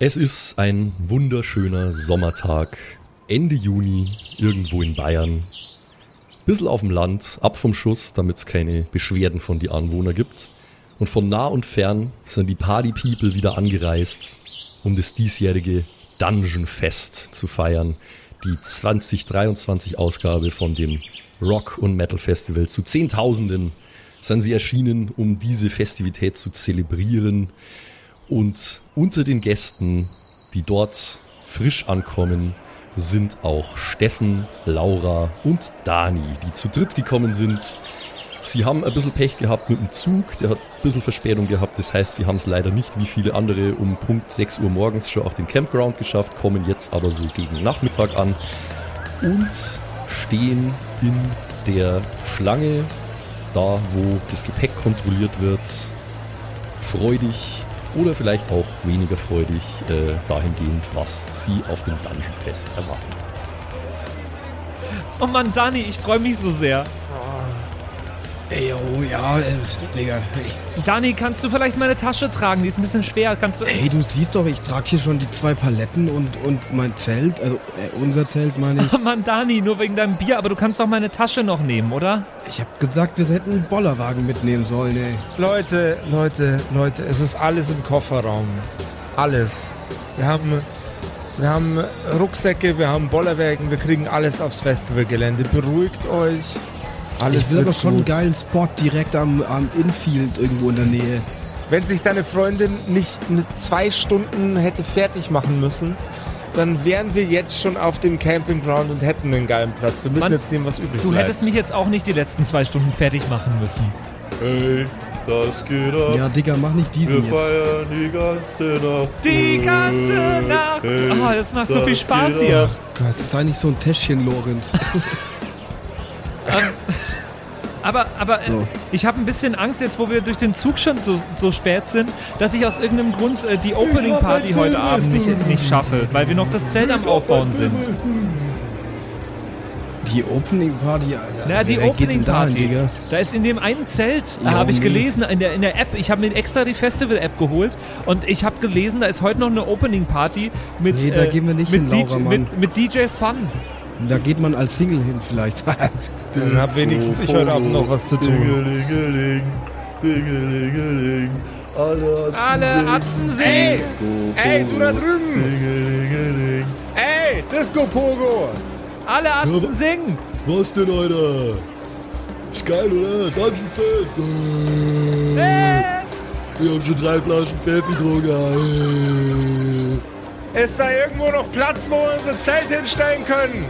Es ist ein wunderschöner Sommertag, Ende Juni, irgendwo in Bayern. Bissl auf dem Land, ab vom Schuss, damit es keine Beschwerden von die Anwohner gibt. Und von nah und fern sind die Party People wieder angereist, um das diesjährige Dungeon Fest zu feiern. Die 2023 Ausgabe von dem Rock- und Metal Festival. Zu Zehntausenden sind sie erschienen, um diese Festivität zu zelebrieren. Und unter den Gästen, die dort frisch ankommen, sind auch Steffen, Laura und Dani, die zu dritt gekommen sind. Sie haben ein bisschen Pech gehabt mit dem Zug, der hat ein bisschen Verspätung gehabt. Das heißt, sie haben es leider nicht wie viele andere um Punkt 6 Uhr morgens schon auf den Campground geschafft, kommen jetzt aber so gegen Nachmittag an und stehen in der Schlange, da wo das Gepäck kontrolliert wird, freudig oder vielleicht auch weniger freudig äh, dahingehend, was sie auf dem Dungeon Fest erwarten. Oh Mann, Dani, ich freue mich so sehr. Ey, oh ja, äh, Digga. Dani, kannst du vielleicht meine Tasche tragen? Die ist ein bisschen schwer. Kannst du. ey, du siehst doch, ich trage hier schon die zwei Paletten und, und mein Zelt, also äh, unser Zelt meine ich. Oh Mann, Dani, nur wegen deinem Bier, aber du kannst doch meine Tasche noch nehmen, oder? Ich hab gesagt, wir hätten einen Bollerwagen mitnehmen sollen, ey. Leute, Leute, Leute, es ist alles im Kofferraum. Alles. Wir haben, wir haben Rucksäcke, wir haben Bollerwagen, wir kriegen alles aufs Festivalgelände. Beruhigt euch. Alles ich will aber schon einen gut. geilen Spot direkt am, am Infield irgendwo in der Nähe. Wenn sich deine Freundin nicht zwei Stunden hätte fertig machen müssen, dann wären wir jetzt schon auf dem Campingground und hätten einen geilen Platz. Wir müssen Mann, jetzt nehmen, was übrig Du bleibt. hättest mich jetzt auch nicht die letzten zwei Stunden fertig machen müssen. Hey, das geht ab. Ja, Digga, mach nicht diesen jetzt. feiern die ganze Nacht. Die ganze Nacht. Oh, das macht so viel Spaß hier. Gott, sei nicht so ein Täschchen, Lorenz. Aber, aber äh, So. ich habe ein bisschen Angst jetzt, wo wir durch den Zug schon so, so spät sind, dass ich aus irgendeinem Grund äh, die Opening Party heute Abend nicht, nicht schaffe, weil wir noch das Zelt am Aufbauen sind. Die Opening Party, Alter. Na, die Wer geht Opening Party. Digga? Da ist in dem einen Zelt, äh, Ja, habe ich gelesen, in der, in der App, ich habe mir extra die Festival-App geholt und ich habe gelesen, da ist heute noch eine Opening Party mit, Nee, da gehen wir nicht mit, hin, DJ, Laura, Mann. mit, mit DJ Fun. Da geht man als Single hin vielleicht. Dann hab wenigstens ich heute Abend noch was zu tun. Dingelingeling, dingelingeling, alle Alle Atzen Ey, singen! ey, du da drüben! Dingelingeling. Ey, Disco Pogo! Alle Atzen singen! Was denn, Alter? Ist geil, oder? Dungeon Fest. Äh, Wir haben schon drei Flaschen Pfeffi getrunken. Ist da irgendwo noch Platz, wo wir unser Zelt hinstellen können?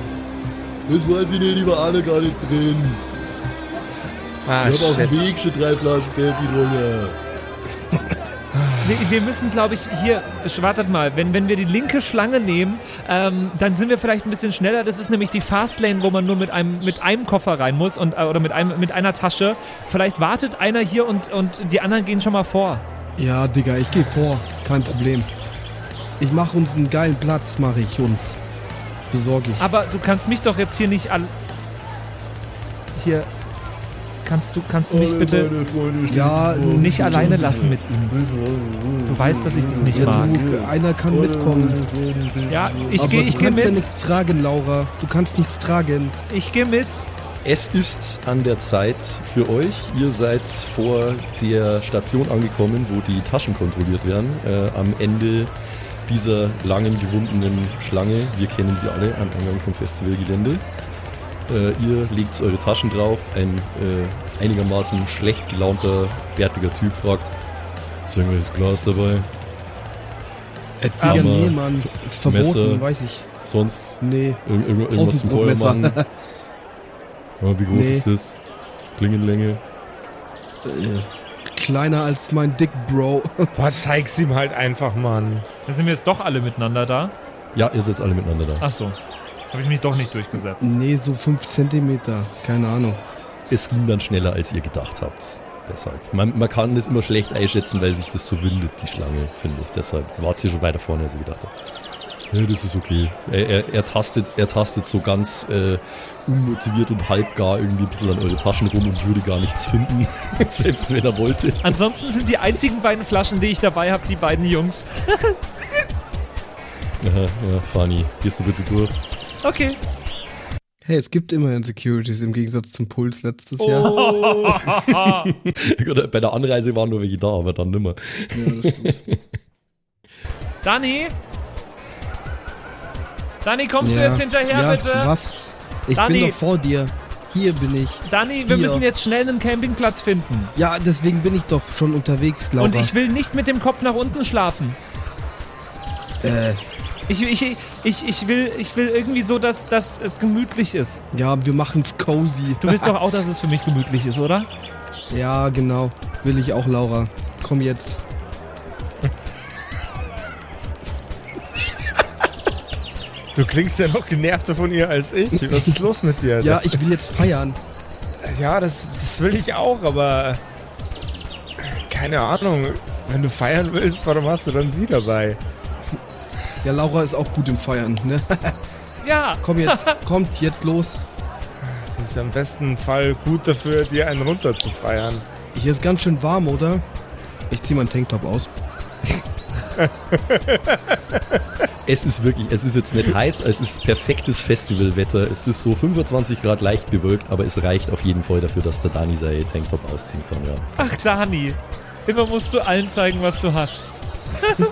Das weiß ich nicht, die war alle gar nicht drin. Ah, Ich habe auf dem Weg schon drei Flaschen Pfeffi getrunken. wir, wir müssen, glaube ich, hier, wartet mal, wenn, wenn wir die linke Schlange nehmen, ähm, dann sind wir vielleicht ein bisschen schneller. Das ist nämlich die Fastlane, wo man nur mit einem, mit einem Koffer rein muss und, äh, oder mit, einem, mit einer Tasche. Vielleicht wartet einer hier und, und die anderen gehen schon mal vor. ja, Digga, ich gehe vor. Kein Problem. Ich mache uns einen geilen Platz, mache ich uns. Besorge ich. Aber du kannst mich doch jetzt hier nicht all. Hier. Kannst du, kannst du mich bitte Ja, nicht alleine lassen mit ihm? Du weißt, dass ich das nicht Ja, mag. du, einer kann mitkommen. Ja, ich gehe du ich geh kannst ja mit. nichts tragen, Laura. Du kannst nichts tragen. Ich gehe mit. Es ist an der Zeit für euch. Ihr seid vor der Station angekommen, wo die Taschen kontrolliert werden. Äh, am Ende dieser langen, gewundenen Schlange. Wir kennen sie alle am Eingang vom Festivalgelände. Äh, ihr legt eure Taschen drauf. Ein äh, einigermaßen schlecht gelaunter, bärtiger Typ fragt: Ist irgendwelches Glas dabei? Äh, Digga, nee, Mann. Ist verboten, Messer. weiß ich. Sonst Nee. irg irg irgendwas zum Feuer machen? Ja, wie groß Nee. ist das? Klingenlänge? Kleiner als mein Dick, Bro. Boah, zeig's ihm halt einfach, Mann. Da sind wir jetzt doch alle miteinander da. Ja, ihr seid alle miteinander da. Ach so. Habe ich mich doch nicht durchgesetzt. nee, so 5 Zentimeter. Keine Ahnung. Es ging dann schneller, als ihr gedacht habt. Deshalb. Man, man kann das immer schlecht einschätzen, weil sich das so windet, die Schlange, finde ich. Deshalb wart ihr schon weiter vorne, als ihr gedacht habt. Ja, das ist okay. Er, er, er, tastet, er tastet so ganz äh, unmotiviert und halbgar irgendwie ein bisschen an eure Taschen rum und würde gar nichts finden. Selbst wenn er wollte. Ansonsten sind die einzigen beiden Flaschen, die ich dabei habe, die beiden Jungs. Aha, ja, Fanny, gehst du bitte durch? Okay. Hey, es gibt immerhin Securities im Gegensatz zum Puls letztes Oh. Jahr. Bei der Anreise waren nur welche da, aber dann nimmer. Ja, das stimmt. Dani? Dani, kommst du Ja. jetzt hinterher, ja, bitte? Was? Ich Dani. bin doch vor dir. Hier bin ich. Dani, wir Hier. müssen jetzt schnell einen Campingplatz finden. Ja, deswegen bin ich doch schon unterwegs, Laura. Und ich will nicht mit dem Kopf nach unten schlafen. äh, Ich, ich, ich, ich, will, ich will irgendwie so, dass, dass es gemütlich ist. ja, wir machen's cozy. Du willst doch auch, dass es für mich gemütlich ist, oder? Ja, genau. Will ich auch, Laura. Komm jetzt. Du klingst ja noch genervter von ihr als ich. Was ist los mit dir? Ja, ich will jetzt feiern. Ja, das, das will ich auch, aber keine Ahnung. Wenn du feiern willst, warum hast du dann sie dabei? Ja, Laura ist auch gut im Feiern, ne? Ja. Komm jetzt, kommt jetzt los. Sie ist am besten Fall gut dafür, dir einen runter zu feiern. Hier ist ganz schön warm, oder? Ich zieh meinen Tanktop aus. Es ist wirklich, es ist jetzt nicht heiß, es ist perfektes Festivalwetter. Es ist so 25 Grad leicht bewölkt, aber es reicht auf jeden Fall dafür, dass der Dani sein Tanktop ausziehen kann, ja. Ach, Dani. Immer musst du allen zeigen, was du hast.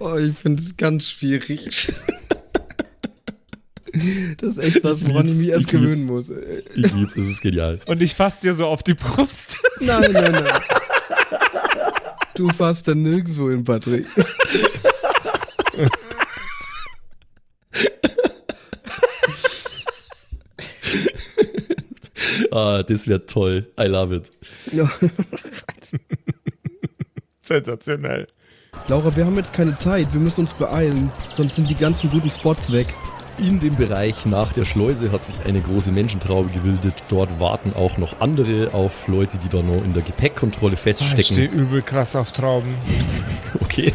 Oh, ich finde es ganz schwierig. Das ist echt was, woran ich mich erst gewöhnen muss. Ich lieb's, es ist genial. Und ich fass dir so auf die Brust. Nein, nein, nein. Du fasst da nirgendwo hin, Patrick. Ah, das wird toll. I love it. Ja. Sensationell. Laura, wir haben jetzt keine Zeit. Wir müssen uns beeilen. Sonst sind die ganzen guten Spots weg. In dem Bereich nach der Schleuse hat sich eine große Menschentraube gebildet. Dort warten auch noch andere auf Leute, die da noch in der Gepäckkontrolle Ich stehe feststecken. übel krass auf Trauben. Okay.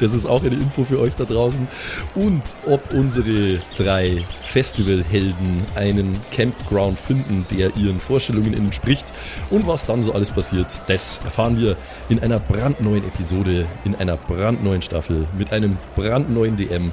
Das ist auch eine Info für euch da draußen. Und ob unsere drei Festivalhelden einen Campground finden, der ihren Vorstellungen entspricht und was dann so alles passiert, das erfahren wir in einer brandneuen Episode, in einer brandneuen Staffel mit einem brandneuen DM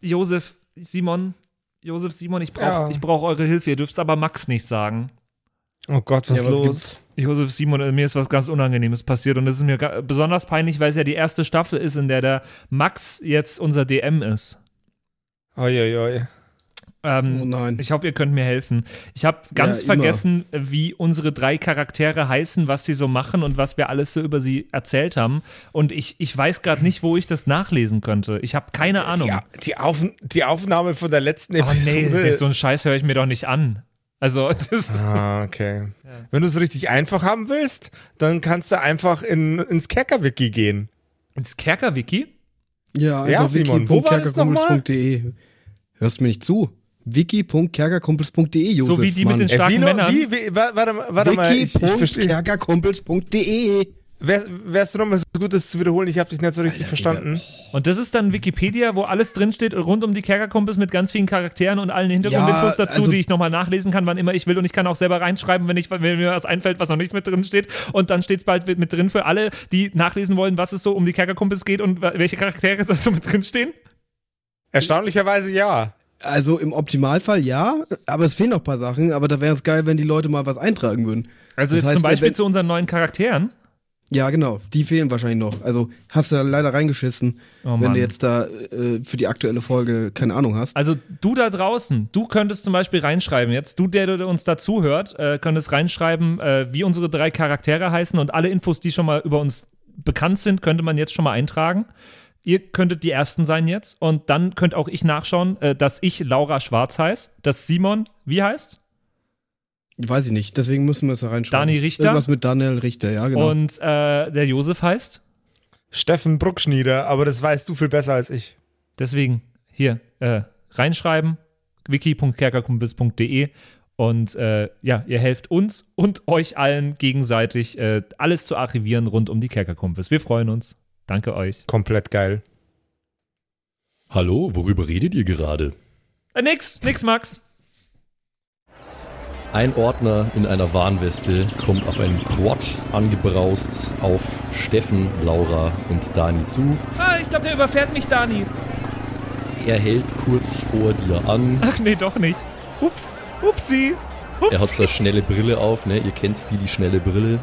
Josef, Simon. Josef, Simon, ich brauche Ja. ich brauch eure Hilfe. Ihr dürft es aber Max nicht sagen. Oh Gott, was Ja, los? gibt's? Josef, Simon, äh, mir ist was ganz Unangenehmes passiert und das ist mir besonders peinlich, weil es ja die erste Staffel ist, in der der Max jetzt unser DM ist. Oi, Ähm, Oh nein. Ich hoffe, ihr könnt mir helfen. Ich habe ganz immer. vergessen, wie unsere drei Charaktere heißen, was sie so machen und was wir alles so über sie erzählt haben. Und ich, ich weiß gerade nicht, wo ich das nachlesen könnte. Ich habe keine Ahnung. Die, die, Auf, die Aufnahme von der letzten Oh nee, Episode. so einen Scheiß höre ich mir doch nicht an. Also, das ist, Ah, okay. Wenn du es richtig einfach haben willst, dann kannst du einfach in, ins Kerker-Wiki gehen. ins Kerker-Wiki? Ja, Ja, Simon, wo war das wiki.kerkerkumpels.de. Hörst du mir nicht zu? wiki.kerkerkumpels.de, Josef. so wie die mit den Äh, starken wie, noch- Männern. wie, wie, wa- warte, mal, warte mal, wiki.kerkerkumpels.de. Wär, wärst du noch mal so gut, das zu wiederholen? Ich habe dich nicht so richtig verstanden. Und das ist dann Wikipedia, wo alles drinsteht, rund um die Kerkerkumpels mit ganz vielen Charakteren und allen Hintergrundinfos Ja, dazu, also- die ich nochmal nachlesen kann, wann immer ich will. Und ich kann auch selber reinschreiben, wenn, ich, wenn mir was einfällt, was noch nicht mit drin steht. Und dann steht es bald mit drin für alle, die nachlesen wollen, was es so um die Kerkerkumpels geht und welche Charaktere da so mit drin stehen. Erstaunlicherweise ja. Also im Optimalfall ja, aber es fehlen noch ein paar Sachen, aber da wäre es geil, wenn die Leute mal was eintragen würden. Also Das jetzt heißt, zum Beispiel wenn- zu unseren neuen Charakteren. Ja, genau, die fehlen wahrscheinlich noch. Also hast du leider reingeschissen, Oh wenn du jetzt da äh, für die aktuelle Folge keine Ahnung hast. Also du da draußen, du könntest zum Beispiel reinschreiben, jetzt du, der, der uns dazu hört, äh, könntest reinschreiben, äh, wie unsere drei Charaktere heißen und alle Infos, die schon mal über uns bekannt sind, könnte man jetzt schon mal eintragen. Ihr könntet die Ersten sein jetzt und dann könnt auch ich nachschauen, äh, dass ich Laura Schwarz heiße, dass Simon, wie heißt? Weiß ich nicht, deswegen müssen wir es da reinschreiben. Dani Richter? Irgendwas mit Daniel Richter, ja, genau. Und äh, der Josef heißt? Steffen Bruckschnieder, aber das weißt du viel besser als ich. Deswegen hier äh, reinschreiben, wiki.kerkerkumpis.de und äh, ja, ihr helft uns und euch allen gegenseitig äh, alles zu archivieren rund um die Kerkerkumpis. Wir freuen uns. Danke euch. Komplett geil. Hallo, worüber redet ihr gerade? Äh, nix, nix, Max. Ein Ordner in einer Warnweste kommt auf einem Quad angebraust auf Steffen, Laura und Dani zu. Ah, ich glaube, der überfährt mich, Dani. Er hält kurz vor dir an. Ach nee, doch nicht. Ups, upsi. Ups. Er hat so eine schnelle Brille auf, ne? Ihr kennt die, die schnelle Brille.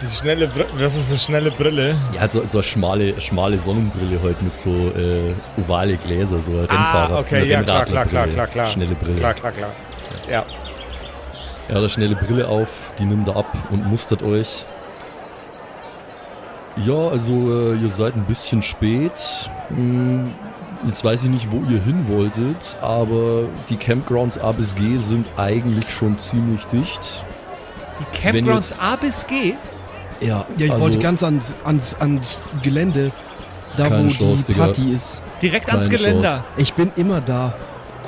Die schnelle Brille, was ist eine schnelle Brille? Hat so, so eine schmale, schmale Sonnenbrille heute mit so äh, ovale Gläser, so ein Rennfahrer. Ah, okay, ja, klar, klar, klar, klar, klar. Schnelle Brille. Klar, klar, klar. Ja. Er hat eine schnelle Brille auf, die nimmt er ab und mustert euch. Ja, also äh, ihr seid ein bisschen spät. Hm, jetzt weiß ich nicht, wo ihr hin wolltet, aber die Campgrounds A bis G sind eigentlich schon ziemlich dicht. Die Campgrounds jetzt- A bis G? Ja, Ja, ich also, wollte ganz ans, ans, ans Gelände, da wo Chance, die Digga. Party ist. Direkt ans Keine Geländer. Chance. Ich bin immer da,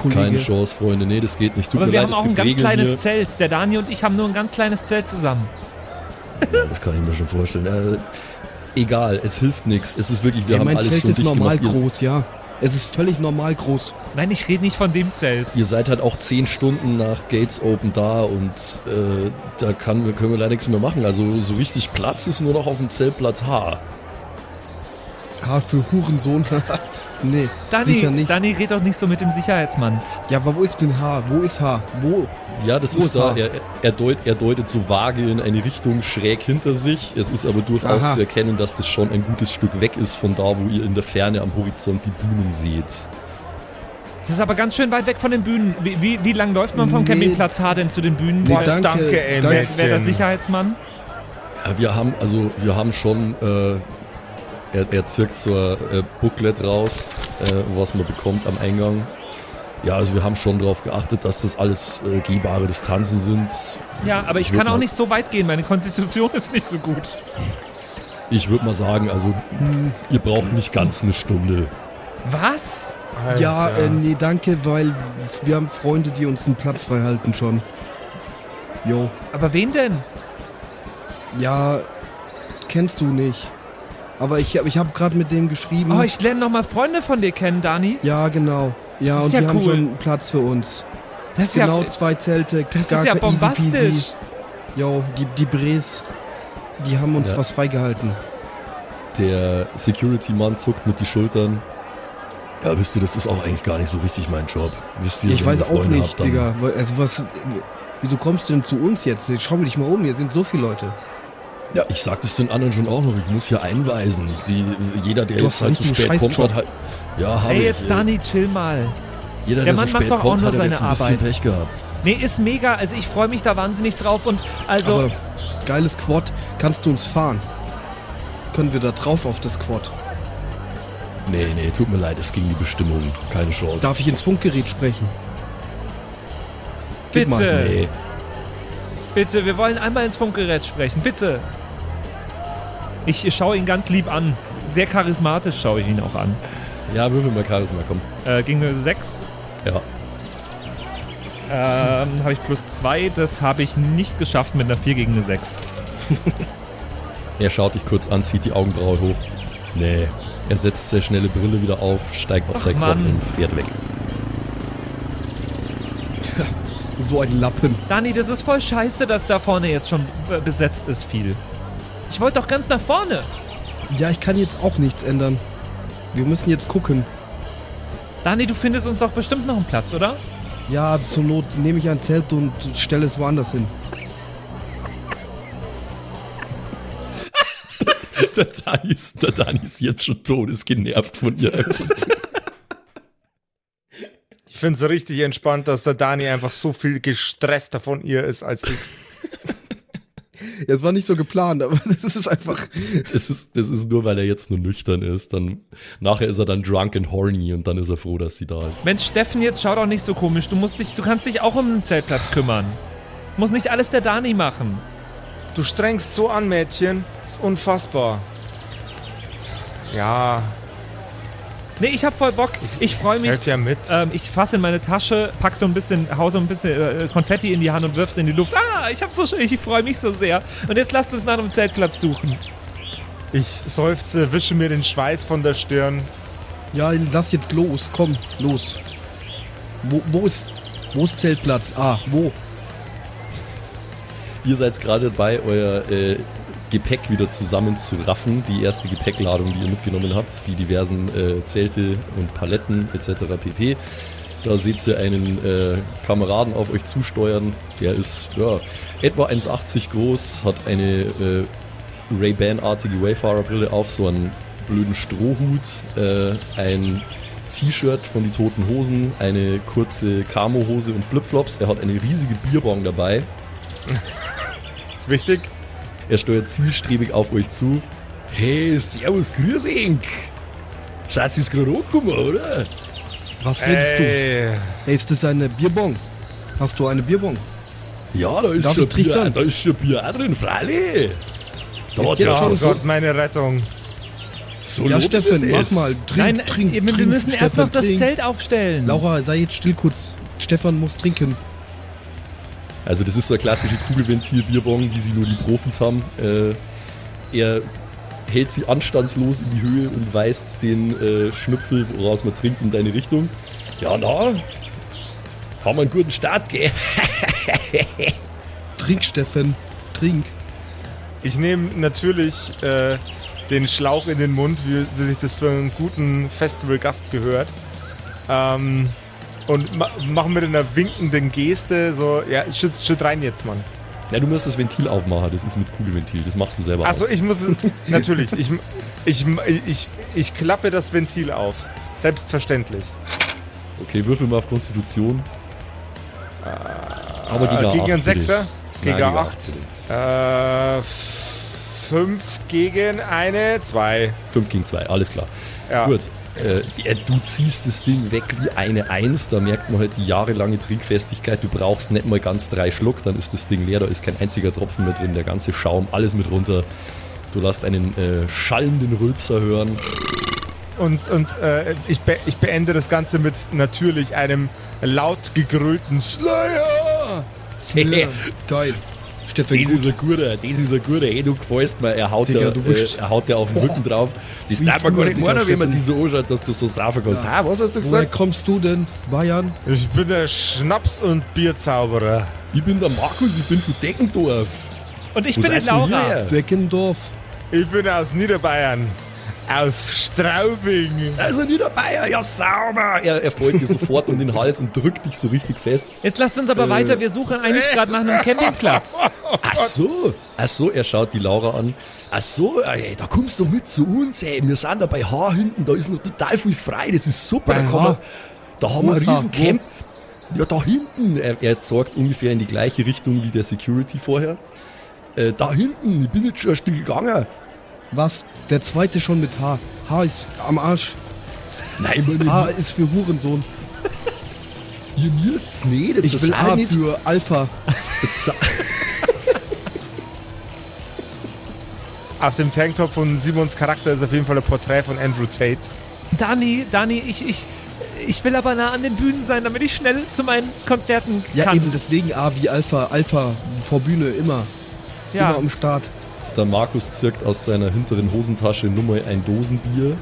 Kollege. Keine Chance, Freunde. Nee, das geht nicht. Tut Aber mir wir leid, haben auch ein ganz Regeln kleines hier. Zelt. Der Dani und ich haben nur ein ganz kleines Zelt zusammen. Ja, das kann ich mir schon vorstellen. Äh, egal, es hilft nichts. Es ist wirklich, wir ja, haben mein alles Zelt schon ist dicht normal gemacht. Ihr, groß, ja. Es ist völlig normal groß. Nein, ich rede nicht von dem Zelt. ihr seid halt auch zehn Stunden nach Gates Open da und äh, da kann, können wir leider nichts mehr machen. Also so richtig Platz ist nur noch auf dem Zeltplatz H. H für Hurensohn. nee, Dani, sicher nicht. Dani, red doch nicht so mit dem Sicherheitsmann. Ja, aber wo ist denn H? Wo ist H? Wo? Ja, das Wo ist ist da. Er, er, deut, er deutet so vage in eine Richtung schräg hinter sich. Es ist aber durchaus Aha. zu erkennen, dass das schon ein gutes Stück weg ist von da, wo ihr in der Ferne am Horizont die Bühnen seht. Das ist aber ganz schön weit weg von den Bühnen. Wie, wie, wie lang läuft man vom Nee. Campingplatz H denn zu den Bühnen? Nee, Wer- danke, danke, ey, danke. Mädchen. Wer der Sicherheitsmann? Ja, wir haben, also wir haben schon, äh, er, er zirkt so ein äh, Booklet raus, äh, was man bekommt am Eingang. Ja, also wir haben schon darauf geachtet, dass das alles äh, gehbare Distanzen sind. Ja, aber ich Ich kann auch nicht so weit gehen. Meine Konstitution ist nicht so gut. Ich würde mal sagen, also hm, ihr braucht nicht ganz eine Stunde. Was? Ja, Alter. äh, nee, danke, weil wir haben Freunde, die uns einen Platz frei halten schon. Jo. Aber wen denn? Ja, kennst du nicht. Aber ich, ich habe gerade mit dem geschrieben. Oh, ich lerne noch mal Freunde von dir kennen, Dani. ja, genau. Ja, Das ist und ja die haben cool. schon Platz für uns. Das ist Genau, ja, zwei Zelte. das gar ist ja bombastisch. Jo, die, die Bres, die haben uns Ja. was freigehalten. Der Security-Mann zuckt mit die Schultern. Ja, wisst ihr, das ist auch eigentlich gar nicht so richtig mein Job. Wisst ihr, Ich weiß auch Freunde nicht, habt, Digga. Also was, wieso kommst du denn zu uns jetzt? Schau dich mal um, hier sind so viele Leute. Ja, ich sag das den anderen schon auch noch. Ich muss hier einweisen. Die, jeder, der Du jetzt halt zu spät kommt, hat halt. Ja, hab Hey, ich. jetzt Dani, chill mal. Jeder, Der der, Mann so macht spät doch auch kommt, nur hat seine jetzt ein bisschen Arbeit. Pech gehabt. Nee, ist mega. Also ich freue mich da wahnsinnig drauf und also Aber geiles Quad, kannst du uns fahren? Können wir da drauf auf das Quad? Nee, nee, tut mir leid, es ging die Bestimmung. Keine Chance. Darf ich ins Funkgerät sprechen? Gib bitte, mal. Nee. Bitte, wir wollen einmal ins Funkgerät sprechen, bitte. Ich schaue ihn ganz lieb an. Sehr charismatisch schaue ich ihn auch an. Ja, würfel mal Charisma, komm. Äh, ging eine 6. Ja. Ähm, habe ich plus 2. Das habe ich nicht geschafft mit einer 4 gegen eine 6. Er schaut dich kurz an, zieht die Augenbraue hoch. Nee. Er setzt sehr schnelle Brille wieder auf, steigt auf Ach, sein und fährt weg. So ein Lappen. Dani, das ist voll scheiße, dass da vorne jetzt schon be- besetzt ist viel. Ich wollte doch ganz nach vorne. Ja, ich kann jetzt auch nichts ändern. Wir müssen jetzt gucken. Dani, du findest uns doch bestimmt noch einen Platz, oder? Ja, zur Not nehme ich ein Zelt und stelle es woanders hin. Der Dani ist, der Dani ist jetzt schon todesgenervt von ihr. Ich finde es richtig entspannt, dass der Dani einfach so viel gestresster von ihr ist als ich. Ja, es war nicht so geplant, aber das ist einfach. Das ist, das ist nur, weil er jetzt nur nüchtern ist. Dann, nachher ist er dann drunk and horny und dann ist er froh, dass sie da ist. Mensch, Steffen, jetzt schau doch nicht so komisch. Du musst dich, du kannst dich auch um den Zeltplatz kümmern. Muss nicht alles der Dani machen. Du strengst so an, Mädchen. ist unfassbar. Ja, Nee, ich hab voll Bock. Ich freue mich. helf ja mit. Ähm, ich fasse in meine Tasche, pack so ein bisschen, hau so ein bisschen äh, Konfetti in die Hand und wirf's in die Luft. Ah, ich hab so schön, ich freue mich so sehr. Und jetzt lasst uns nach einem Zeltplatz suchen. Ich seufze, wische mir den Schweiß von der Stirn. Ja, lass jetzt los. Komm, los. Wo, wo ist. Wo ist Zeltplatz? Ah, wo? Ihr seid gerade dabei, euer äh, Gepäck wieder zusammenzuraffen. Die erste Gepäckladung, die ihr mitgenommen habt, die diversen äh, Zelte und Paletten etc. pp. Da seht ihr einen äh, Kameraden auf euch zusteuern. Der ist ja, etwa 1,80 groß, hat eine äh, Ray-Ban-artige Wayfarer-Brille auf, so einen blöden Strohhut, äh, ein T-Shirt von die Toten Hosen, eine kurze Camo-Hose und Flipflops. Er hat eine riesige Bierbong dabei. Ist wichtig. Er steuert zielstrebig auf euch zu. Hey, servus, grüß Ink. Seid ihr gerade angekommen, oder? Was redest du? Ey, Hey, ist das eine Bierbong? Hast du eine Bierbong? Ja, da ist, Darf schon? Bier, da ist schon Bier auch drin, freilich. Da Ist er oh schon so, Gott, meine Rettung. so ja, Steffen, mach mal. Trink, Nein, trink, wir, trink. wir müssen erst Steffen, noch das trink. Zelt aufstellen. Laura, sei jetzt still kurz. Stefan muss trinken. Also das ist so eine klassische Kugelventil-Bierbong, wie sie nur die Profis haben. Äh, er hält sie anstandslos in die Höhe und weist den äh, Schnüpfel, woraus man trinkt, in deine Richtung. Ja, na, haben wir einen guten Start, gell? Trink, Steffen. Trink. Ich nehme natürlich äh, den Schlauch in den Mund, wie, wie sich das für einen guten Festivalgast gehört. Ähm, und ma mache mit einer winkenden Geste so, ja, schütt, schütt rein jetzt, Mann. Ja, du musst das Ventil aufmachen, das ist mit Kugelventil, das machst du selber Achso, ich muss es, natürlich, ich, ich, ich, ich klappe das Ventil auf. Selbstverständlich. Okay, würfel mal auf Konstitution. Aber Äh, gegen acht, einen. Sechser? Nein, Gegen gegen acht? Äh, fünf gegen eine, zwei. 5 gegen 2, alles klar. Ja. Gut. Äh, ja, du ziehst das Ding weg wie eine Eins, da merkt man halt die jahrelange Trinkfestigkeit. Du brauchst nicht mal ganz drei Schluck, dann ist das Ding leer, da ist kein einziger Tropfen mehr drin, der ganze Schaum, alles mit runter. Du lässt einen äh, schallenden Rülpser hören. Und, und äh, ich, be ich beende das Ganze mit natürlich einem laut gegrölten Slayer. Ja, geil. Steffen, Das ist ein guter, das ist ein guter, hey, du gefällst mir. Er haut, Digga, äh, er haut dir auf den Rücken drauf. Das darf man gar nicht meinen, wenn man die so anschaut, dass du so saufen kannst. Ja. Ha, was hast du Woher gesagt? kommst du denn? Bayern? Ich bin der Schnaps- und Bierzauberer. Ich bin der Markus, ich bin von Deckendorf. Und ich Wo bin die ihr Laura. Deckendorf. Ich bin aus Niederbayern. Aus Straubing. Also Niederbayer, ja sauber. Er, er folgt dir sofort um den Hals und drückt dich so richtig fest. Jetzt lasst uns aber Äh. weiter. Wir suchen eigentlich gerade nach einem Campingplatz. Ach so, ach so, er schaut die Laura an. Ach so, ey, da kommst du mit zu uns, ey. Wir sind da bei Haar hinten, da ist noch total viel frei, das ist super. Da, man, da haben wir Wo ein ist Haar? riesen Camp. Ja, da hinten. Er, er zeigt ungefähr in die gleiche Richtung wie der Security vorher. Äh, da hinten, ich bin jetzt schon ein Stück gegangen. Was? Der zweite schon mit H. H ist am Arsch. Nein, meine, H ist für Hurensohn. ihr müsst's nicht. Jetzt Ich will sei A nicht- für Alpha. Auf dem Tanktop von Simons Charakter ist auf jeden Fall ein Porträt von Andrew Tate. Dani, Dani, ich, ich, ich will aber nah an den Bühnen sein, damit ich schnell zu meinen Konzerten Ja, kann. eben deswegen A wie Alpha. Alpha vor Bühne immer. Ja. Immer am Start. Der Markus zirkt aus seiner hinteren Hosentasche nur mal ein Dosenbier.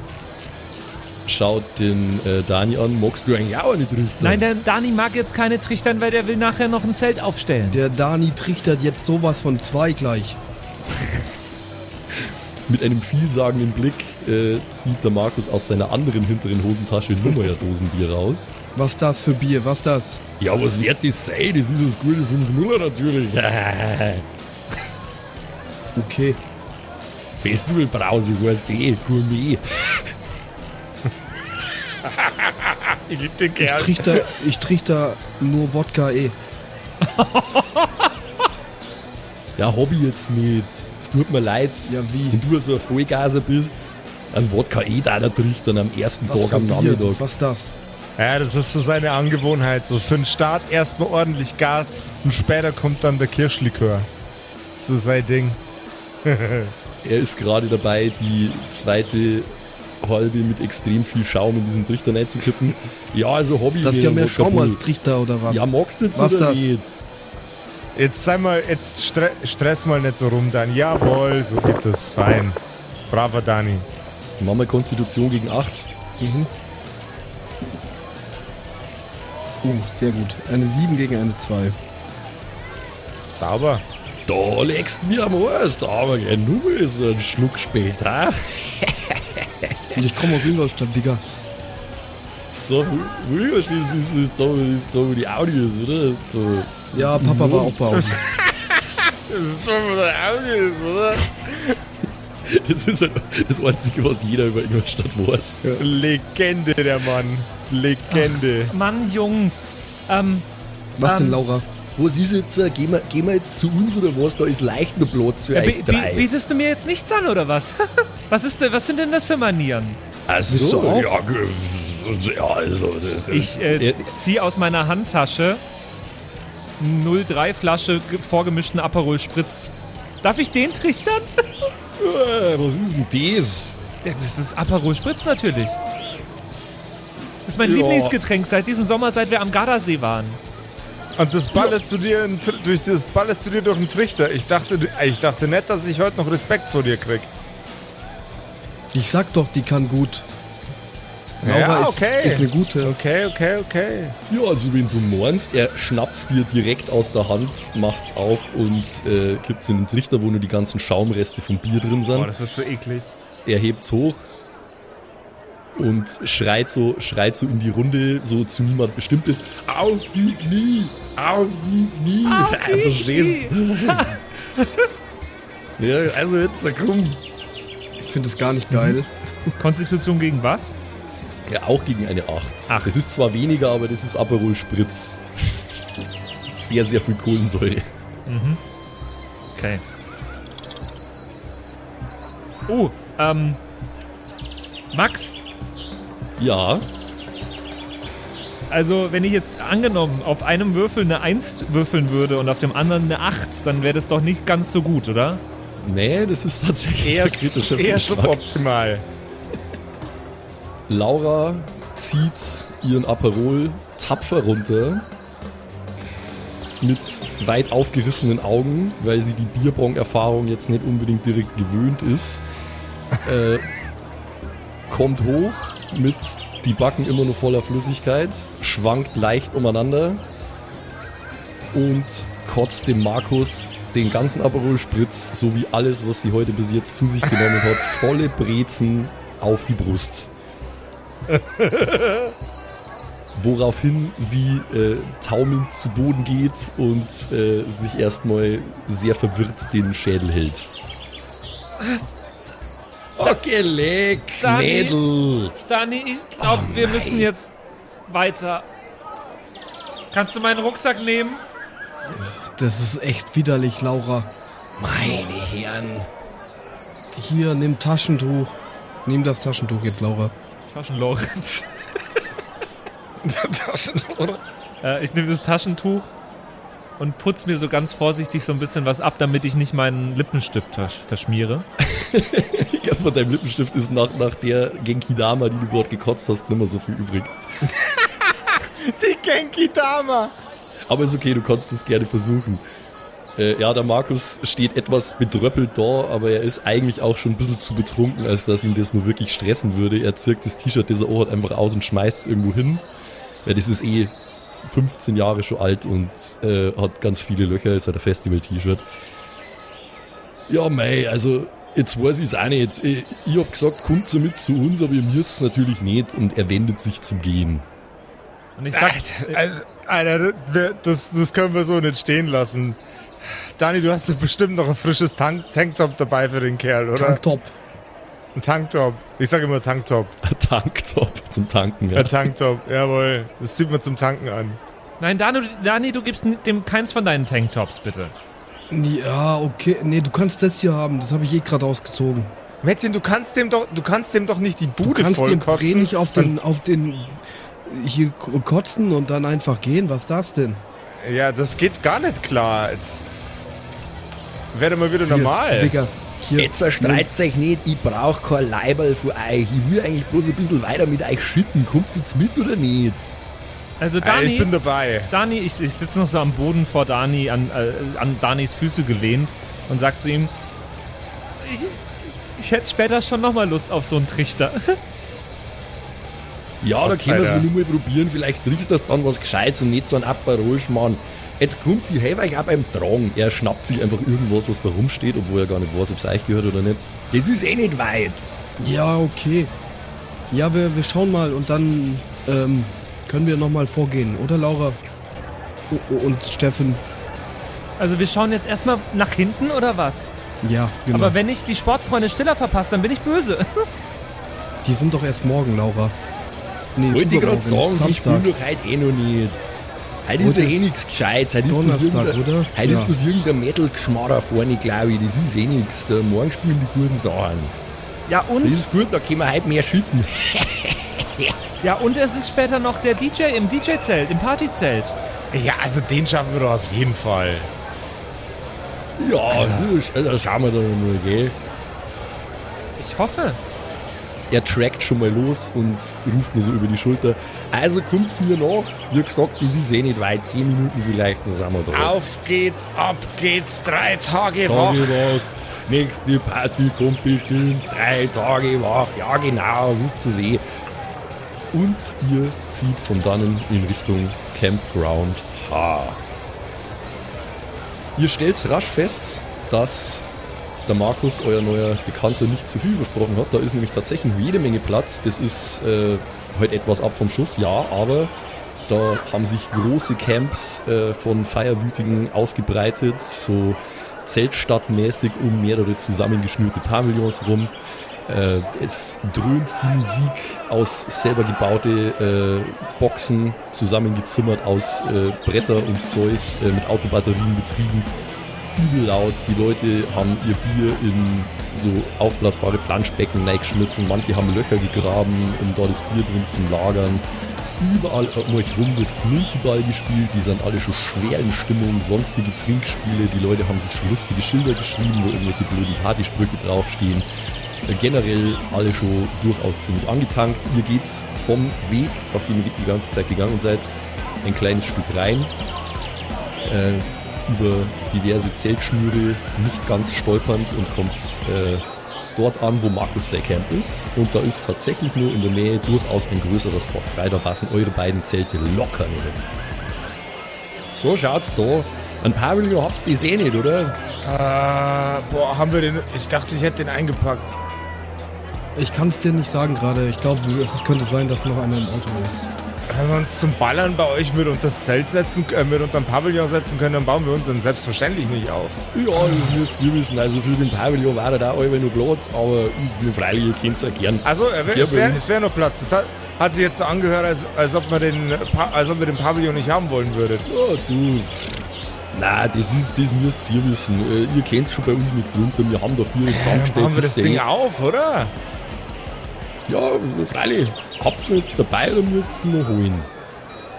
Schaut den äh, Dani an. Magst du eigentlich auch nicht richtig? Nein, der Dani mag jetzt keine Trichtern, weil der will nachher noch ein Zelt aufstellen. Der Dani trichtert jetzt sowas von zwei gleich. Mit einem vielsagenden Blick äh, zieht der Markus aus seiner anderen hinteren Hosentasche nur mal ein Dosenbier raus. Was das für Bier? Was das? Ja, was wird das sein? Das ist das gute 5-0er natürlich. Okay. Festivalbrause heißt eh, Gourmet. Ich liebe den Ich Kerl. trichter, ich trichter nur Wodka eh. Ja, hab ich jetzt nicht. Es tut mir leid. Ja, wie? Wenn du so ein Vollgaser bist, ein Wodka eh deiner trichtern am ersten Was Tag am? Nachmittag. Was das? Ja, das ist so seine Angewohnheit. So für den Start erstmal ordentlich Gas und später kommt dann der Kirschlikör. Das ist sein Ding. Er ist gerade dabei, die zweite halbe mit extrem viel Schaum in diesen Trichter reinzukippen. Ja, also Hobby. Das ist ja mehr Schaum als Trichter oder was? Ja, magst du jetzt Was oder das? nicht? Jetzt sei mal, jetzt stre stress mal nicht so rum, Dani. Jawohl, so geht das. Fein. Braver Dani. Machen wir Konstitution gegen 8. Oh, sehr gut. Eine 7 gegen eine 2. Sauber. Da legst du mir am Arsch, da haben wir gleich nur so einen Schluck später. Und ich komme aus Ingolstadt, Digga. So, früher ist, ist, ist, ist, da, ist da, wo die Audi ist, oder? Da. Ja, Papa war auch bei uns. Das ist doch mal Audio, oder? Das ist halt das Einzige, was jeder über Ingolstadt weiß. Legende, der Mann. Legende. Mann, Jungs. Ähm, Was Ähm, denn, Laura? Was ist jetzt, äh, gehen wir, gehen wir jetzt zu uns oder was? Da ist leicht nur Platz für ja, euch drei. bi- bietest du mir jetzt nichts an, oder was? was, ist, denn- was sind denn das für Manieren? Ach du auch? ja, ge- ja, also, also, Ich äh, ziehe aus meiner Handtasche 03 Flasche ge- vorgemischten Aperol Spritz. Darf ich den trichtern? was ist denn das? Das ist Aperol Spritz natürlich. Das ist mein Ja. Lieblingsgetränk seit diesem Sommer, seit wir am Gardasee waren. Und das ballerst du dir in, durch das ballerst du dir durch den Trichter. Ich dachte, ich dachte nicht, dass ich heute noch Respekt vor dir krieg. Ich sag doch, die kann gut. Laura Ja, ist, okay. ist eine gute. Okay, okay, okay. Ja, also wenn du meinst, er schnappt's dir direkt aus der Hand, macht's auf und äh, kippt's in den Trichter, wo nur die ganzen Schaumreste vom Bier drin sind. Boah, das wird so eklig. er hebt's hoch und schreit so, schreit so in die Runde, so zu niemand Bestimmtes. Auf die Knie! Auf die Knie! Verstehst Ja, also jetzt, komm. Ich finde es gar nicht geil. Konstitution gegen was? Ja, auch gegen eine 8. Ach. Das ist zwar weniger, aber das ist Aperol Spritz. Sehr, sehr viel Kohlensäure. Okay. Oh, ähm. Max, Ja, also wenn ich jetzt angenommen auf einem Würfel eine 1 würfeln würde und auf dem anderen eine 8, dann wäre das doch nicht ganz so gut, oder? nee, das ist tatsächlich Eher, ein kritischer eher suboptimal. Laura zieht ihren Aperol tapfer runter mit weit aufgerissenen Augen, weil sie die Bierbong-Erfahrung jetzt nicht unbedingt direkt gewöhnt ist. Äh, kommt hoch mit die Backen immer noch voller Flüssigkeit, schwankt leicht umeinander und kotzt dem Markus den ganzen Aperol Spritz sowie alles, was sie heute bis jetzt zu sich genommen hat, volle Brezen auf die Brust. Woraufhin sie äh, taumelnd zu Boden geht und äh, sich erstmal sehr verwirrt den Schädel hält. Okay, leck, Dani. Mädel. Dani, ich glaube, wir müssen jetzt weiter. Kannst du meinen Rucksack nehmen? Das ist echt widerlich, Laura. Meine Herren. Hier, nimm Taschentuch. Nimm das Taschentuch jetzt, Laura. Taschenlorenz. äh, ich nehme das Taschentuch und putz mir so ganz vorsichtig so ein bisschen was ab, damit ich nicht meinen Lippenstift versch verschmiere. Ich glaube, von deinem Lippenstift ist nach, nach der Genki Dama, die du gerade gekotzt hast, nicht mehr so viel übrig. Die Genki Dama. Aber ist okay, du kannst es gerne versuchen. Äh, ja, der Markus steht etwas bedröppelt da, aber er ist eigentlich auch schon ein bisschen zu betrunken, als dass ihn das nur wirklich stressen würde. Er zirkt das T-Shirt, das er auch hat, einfach aus und schmeißt es irgendwo hin. Ja, das ist eh 15 Jahre schon alt und äh, hat ganz viele Löcher, ist halt ein Festival-T-Shirt. Ja, mei, also jetzt weiß ich es auch nicht. Äh, Ich hab gesagt, kommt so mit zu uns, aber ihr müsst es natürlich nicht und er wendet sich zum Gehen. Und ich sag, Alter, Alter, das, das können wir so nicht stehen lassen. Dani, du hast bestimmt noch ein frisches Tank Tanktop dabei für den Kerl, oder? Tanktop. Ein Tanktop. Ich sage immer Tanktop. Tanktop zum Tanken, ja. Ein Tanktop, jawohl. Das zieht man zum Tanken an. nein, Dani, Dani, du gibst dem keins von deinen Tanktops, bitte. Ja, okay. Nee, du kannst das hier haben. Das habe ich eh gerade ausgezogen. Mädchen, du kannst dem doch, du kannst dem doch nicht die Du Bude kannst den voll Brei nicht auf den, auf den hier kotzen und dann einfach gehen. Was ist das denn? Ja, das geht gar nicht klar. Jetzt werde mal wieder normal. Digga, Hier, Jetzt zerstreit's euch nicht, ich brauch kein Leiberl von euch. Ich will eigentlich bloß ein bisschen weiter mit euch schitten. Kommt jetzt mit oder nicht? Also Ja, ich Dani, bin dabei. Dani ich, ich sitze noch so am Boden vor Dani, an, äh, an Danis Füße gelehnt und sag zu ihm, ich, ich hätte später schon nochmal Lust auf so einen Trichter. Ja, da können wir es nur mal probieren. Vielleicht trifft das dann was Gescheites und nicht so ein Aperol Schmarrn. Jetzt kommt sie, helfe euch auch beim Tragen. Er schnappt sich einfach irgendwas, was da rumsteht, obwohl er gar nicht weiß, ob es euch gehört oder nicht. Das ist eh nicht weit. Ja, okay. Ja, wir, wir schauen mal und dann ähm, können wir nochmal vorgehen, oder Laura? O- o- Und Steffen. Also wir schauen jetzt erstmal nach hinten oder was? Ja, genau. Aber wenn ich die Sportfreunde Stiller verpasse, dann bin ich böse. Die sind doch erst morgen, Laura. Nee, Wollte ich gerade sagen, ich spiele Samstag. doch heute eh noch nicht. Heute ist ja eh ist nichts Gescheites. Heute ist Donnerstag, irgendein- oder? Heute Ja. ist bloß irgendein Metal-Geschmarrer vorne, glaube ich. Das ist eh nichts. Morgen spielen die guten Sachen. Ja Das und? ist gut, da können wir heute mehr schütten. Ja und es ist später noch der DJ im DJ-Zelt, im Partyzelt. Ja, also den schaffen wir doch auf jeden Fall. Ja, also, das schauen wir dann mal, gell. Ich hoffe. Er trackt schon mal los und ruft nur so über die Schulter. Also kommt's mir nach. Wie gesagt, das ist eh nicht weit. Zehn Minuten vielleicht, dann sind wir da. Auf geht's, ab geht's, drei Tage Tage wach. wach. Nächste Party kommt bestimmt. Drei Tage wach. Ja, genau, wisst ihr eh. Und ihr zieht von dannen in Richtung Campground H. Ihr stellt rasch fest, dass der Markus, euer neuer Bekannter, nicht zu viel versprochen hat. Da ist nämlich tatsächlich jede Menge Platz. Das ist äh, halt etwas ab vom Schuss, ja, aber da haben sich große Camps äh, von Feierwütigen ausgebreitet, so zeltstadtmäßig um mehrere zusammengeschnürte Pavillons rum. Äh, es dröhnt die Musik aus selber gebaute äh, Boxen, zusammengezimmert aus äh, Bretter und Zeug, äh, mit Autobatterien betrieben. Übel laut. Die Leute haben ihr Bier in so aufblasbare Planschbecken reingeschmissen. Manche haben Löcher gegraben, um da das Bier drin zu lagern. Überall um euch rum wird Flunkyball gespielt, die sind alle schon schwer in Stimmung, sonstige Trinkspiele, die Leute haben sich schon lustige Schilder geschrieben, wo irgendwelche blöden Partysprüche draufstehen. Äh, Generell alle schon durchaus ziemlich angetankt. Ihr geht's vom Weg, auf dem ihr die ganze Zeit gegangen seid, ein kleines Stück rein. Äh, über diverse Zeltschnüre nicht ganz stolpernd und kommt äh, dort an, wo Markus sein Camp ist. Und da ist tatsächlich nur in der Nähe durchaus ein größerer Spot frei. Da passen eure beiden Zelte locker hin. So schaut's da. Ein Pavillon habt ihr eh nicht, oder? Äh, boah, haben wir den. Ich dachte, ich hätte den eingepackt. Ich kann es dir nicht sagen gerade. Ich glaube, es es könnte sein, dass noch einer im Auto ist. Wenn wir uns zum Ballern bei euch mit unter das Zelt setzen, äh, mit unter den Pavillon setzen können, dann bauen wir uns dann selbstverständlich nicht auf. Ja, das müsst ihr wissen. Also für den Pavillon war da auch immer noch Platz, aber wir freilich, ihr kennt's ja gern. Also, äh, es wäre es wär noch Platz. Es hat, hat sich jetzt so angehört, als, als, ob man den, als ob wir den Pavillon nicht haben wollen würdet. Ja, du. Na, das ist, das müsst ihr wissen. Äh, ihr kennt schon bei uns mit drunter. Wir haben dafür Ja, dann bauen wir das Ding auf, oder? Ja, freilich. Habt ihr jetzt dabei oder müsst ihr noch holen?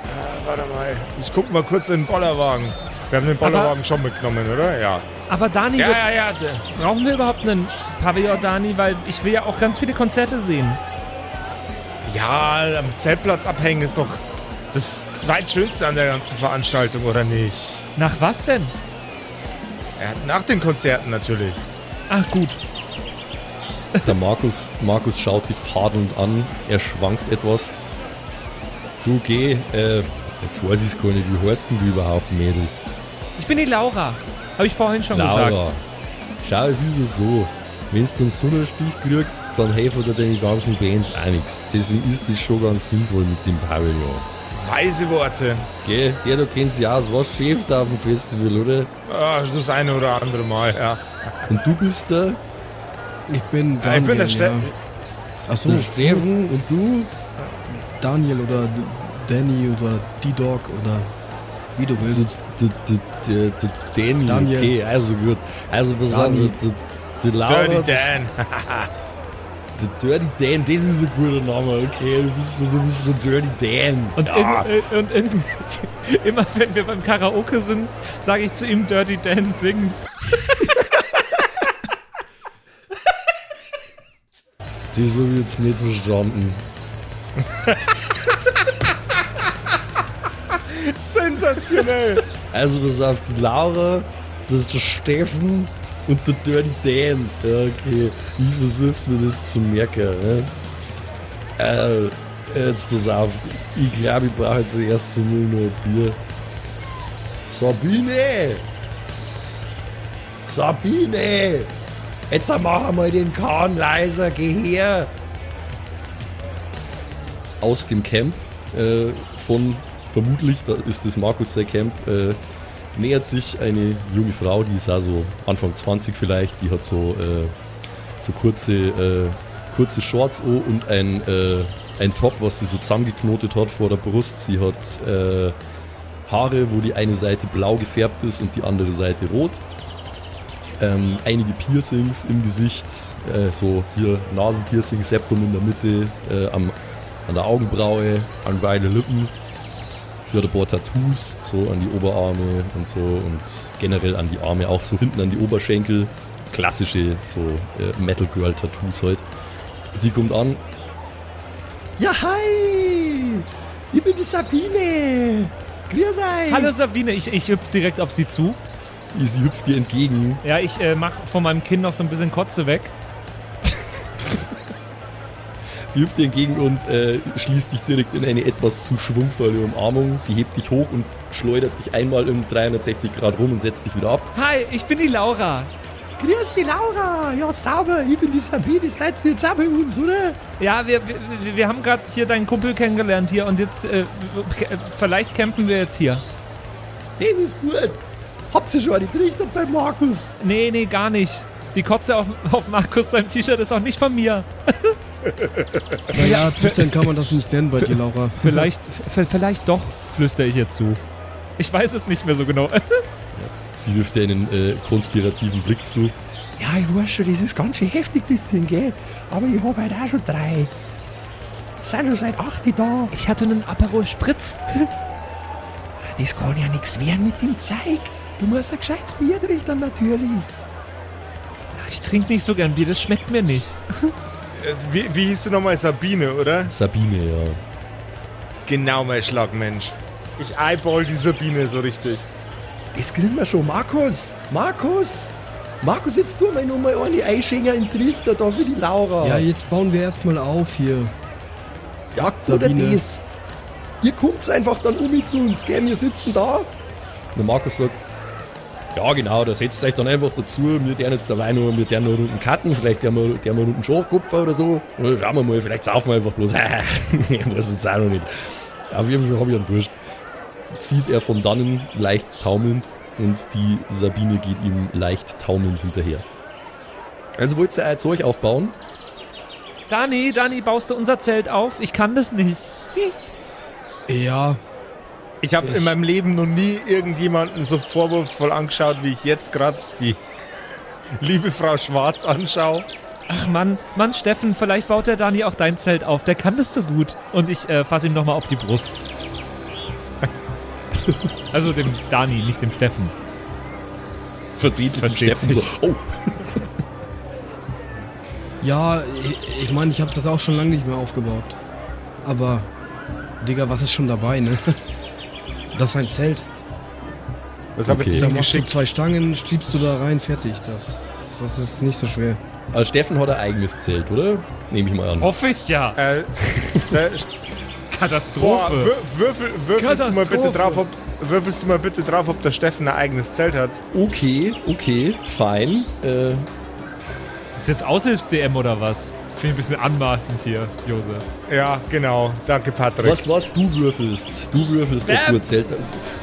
Äh, warte mal. Ich guck mal kurz in den Bollerwagen. Wir haben den Bollerwagen schon mitgenommen, oder? Ja. Aber Dani, Ja, wir- ja, ja. brauchen wir überhaupt einen Pavillon, Dani? Weil ich will ja auch ganz viele Konzerte sehen. Ja, am Zeltplatz abhängen ist doch das zweitschönste an der ganzen Veranstaltung, oder nicht? Nach was denn? Ja, nach den Konzerten natürlich. Ach gut. Der Markus, Markus schaut dich tadelnd an. Er schwankt etwas. Du geh, äh, jetzt weiß ich gar nicht, wie heißt denn du überhaupt, Mädel? Ich bin die Laura. Habe ich vorhin schon Laura. gesagt. Schau, es ist es so. Wenn du einen Sonnenstich kriegst, dann helfen dir deine ganzen Bands auch nichts. Deswegen ist es schon ganz sinnvoll mit dem Pavillon. Weise Worte. Gell, der du kennst ja aus, was da auf dem Festival, oder? Ah, das eine oder andere Mal, ja. Und du bist der, Ich bin Daniel. ich bin der Steffen. Ja. Achso, Steffen und du? Daniel oder Danny oder D-Dog oder wie du willst. Danny, Daniel. okay, also gut. Also der, der Laura, Dirty Dan. der Dirty Dan, das ist ein guter Name, okay, du bist, du bist der Dirty Dan. Und, ja. irg- äh, und irg- immer wenn wir beim Karaoke sind, sage ich zu ihm Dirty Dan singen. Das habe ich jetzt nicht verstanden. Sensationell. Also pass auf, die Laura, das ist der Steffen und der Dirty Dan. Ja, okay. Ich versuch's mir das zu merken. Ne? Äh, jetzt pass auf. Ich glaube, ich brauche jetzt zuerst mal noch ein Bier. Sabine! Sabine! Jetzt machen wir den Kahn leiser, geh her! Aus dem Camp äh, von vermutlich, da ist das Markus sein Camp, äh, nähert sich eine junge Frau, die ist also Anfang 20 vielleicht, die hat so, äh, so kurze, äh, kurze Shorts und ein, äh, ein Top, was sie so zusammengeknotet hat vor der Brust. Sie hat äh, Haare, wo die eine Seite blau gefärbt ist und die andere Seite rot. Ähm, einige Piercings im Gesicht, äh, so hier Nasenpiercing, Septum in der Mitte, äh, am, an der Augenbraue, an beide Lippen. Sie hat ein paar Tattoos, so an die Oberarme und so und generell an die Arme, auch so hinten an die Oberschenkel. Klassische so äh, Metal Girl Tattoos halt. Sie kommt an. Ja, hi! Ich bin die Sabine! Grüß euch! Hallo Sabine, ich, ich hüpfe direkt auf sie zu. Sie hüpft dir entgegen. Ja, ich äh, mache von meinem Kinn noch so ein bisschen Kotze weg. Sie hüpft dir entgegen und äh, schließt dich direkt in eine etwas zu schwungvolle Umarmung. Sie hebt dich hoch und schleudert dich einmal um 360 Grad rum und setzt dich wieder ab. Hi, ich bin die Laura. Grüß die Laura! Ja, sauber, ich bin die Sabine. Seid ihr jetzt auch bei uns, oder? Ja, wir, wir, wir haben gerade hier deinen Kumpel kennengelernt hier und jetzt, äh, vielleicht campen wir jetzt hier. Das ist gut. Habt ihr schon eine gerichtet bei Markus? Nee, nee, gar nicht. Die Kotze auf, auf Markus seinem T-Shirt ist auch nicht von mir. Naja, Tüchtern kann man das nicht nennen bei dir, Laura. Vielleicht, vielleicht doch, flüstere ich ihr zu. Ich weiß es nicht mehr so genau. Sie wirft dir einen äh, konspirativen Blick zu. Ja, ich weiß schon, das ist ganz schön heftig, das Ding, gell? Aber ich habe halt auch schon drei. Sind schon seit acht da. Ich hatte einen Aperol Spritz. Das kann ja nichts werden mit dem Zeug. Du musst ein gescheites Bier trinken, natürlich. Ich trinke nicht so gern Bier, das schmeckt mir nicht. Äh, Wie, wie hieß du nochmal? Sabine, oder? Sabine, ja. Genau mein Schlagmensch. Ich eyeball die Sabine so richtig. Das kriegen wir schon. Markus! Markus! Markus, jetzt tu mal eine Eischenker in den Trichter da für die Laura. Ja, jetzt bauen wir erstmal auf hier. Ja, oder das. Ihr kommt einfach dann um zu uns, gell? Wir sitzen da. Der Markus sagt, ja genau, da setzt euch dann einfach dazu, wir der jetzt dabei noch, wir der noch runden Karten, vielleicht der mal, der mal runden Schafkopfer oder so. Dann schauen wir mal, vielleicht saufen wir einfach bloß. ich weiß es auch noch nicht. Auf jeden Fall habe ich einen Durst. Zieht er von dannen leicht taumelnd und die Sabine geht ihm leicht taumelnd hinterher. Also wollt ihr ein Zeug aufbauen? Dani, Dani, baust du unser Zelt auf? Ich kann das nicht. Ja, Ich habe in meinem Leben noch nie irgendjemanden so vorwurfsvoll angeschaut, wie ich jetzt gerade die liebe Frau Schwarz anschaue. Ach Mann, Mann, Steffen, vielleicht baut der Dani auch dein Zelt auf. Der kann das so gut. Und ich äh, fasse ihm nochmal auf die Brust. also dem Dani, nicht dem Steffen. Mit Versteht Steffen so. sich. Oh, ja, ich, ich meine, ich habe das auch schon lange nicht mehr aufgebaut. Aber, Digga, was ist schon dabei, ne? Das ist ein Zelt. Das habe Okay. ich Da machst du zwei Stangen, schiebst du da rein, fertig. Das, das ist nicht so schwer. Also Steffen hat ein eigenes Zelt, oder? Nehme ich mal an. Hoffe ich ja. Äh, boah, Katastrophe. wür- würfel, würfelst, du mal bitte Katastrophe. drauf, ob, würfelst du mal bitte drauf, ob der Steffen ein eigenes Zelt hat. Okay, okay, fein. Äh, ist jetzt Aushilfs-DM oder was? Finde ich ein bisschen anmaßend hier, Jose. Ja, genau. Danke, Patrick. was, was, du würfelst. Du würfelst, ob du ein Zelt,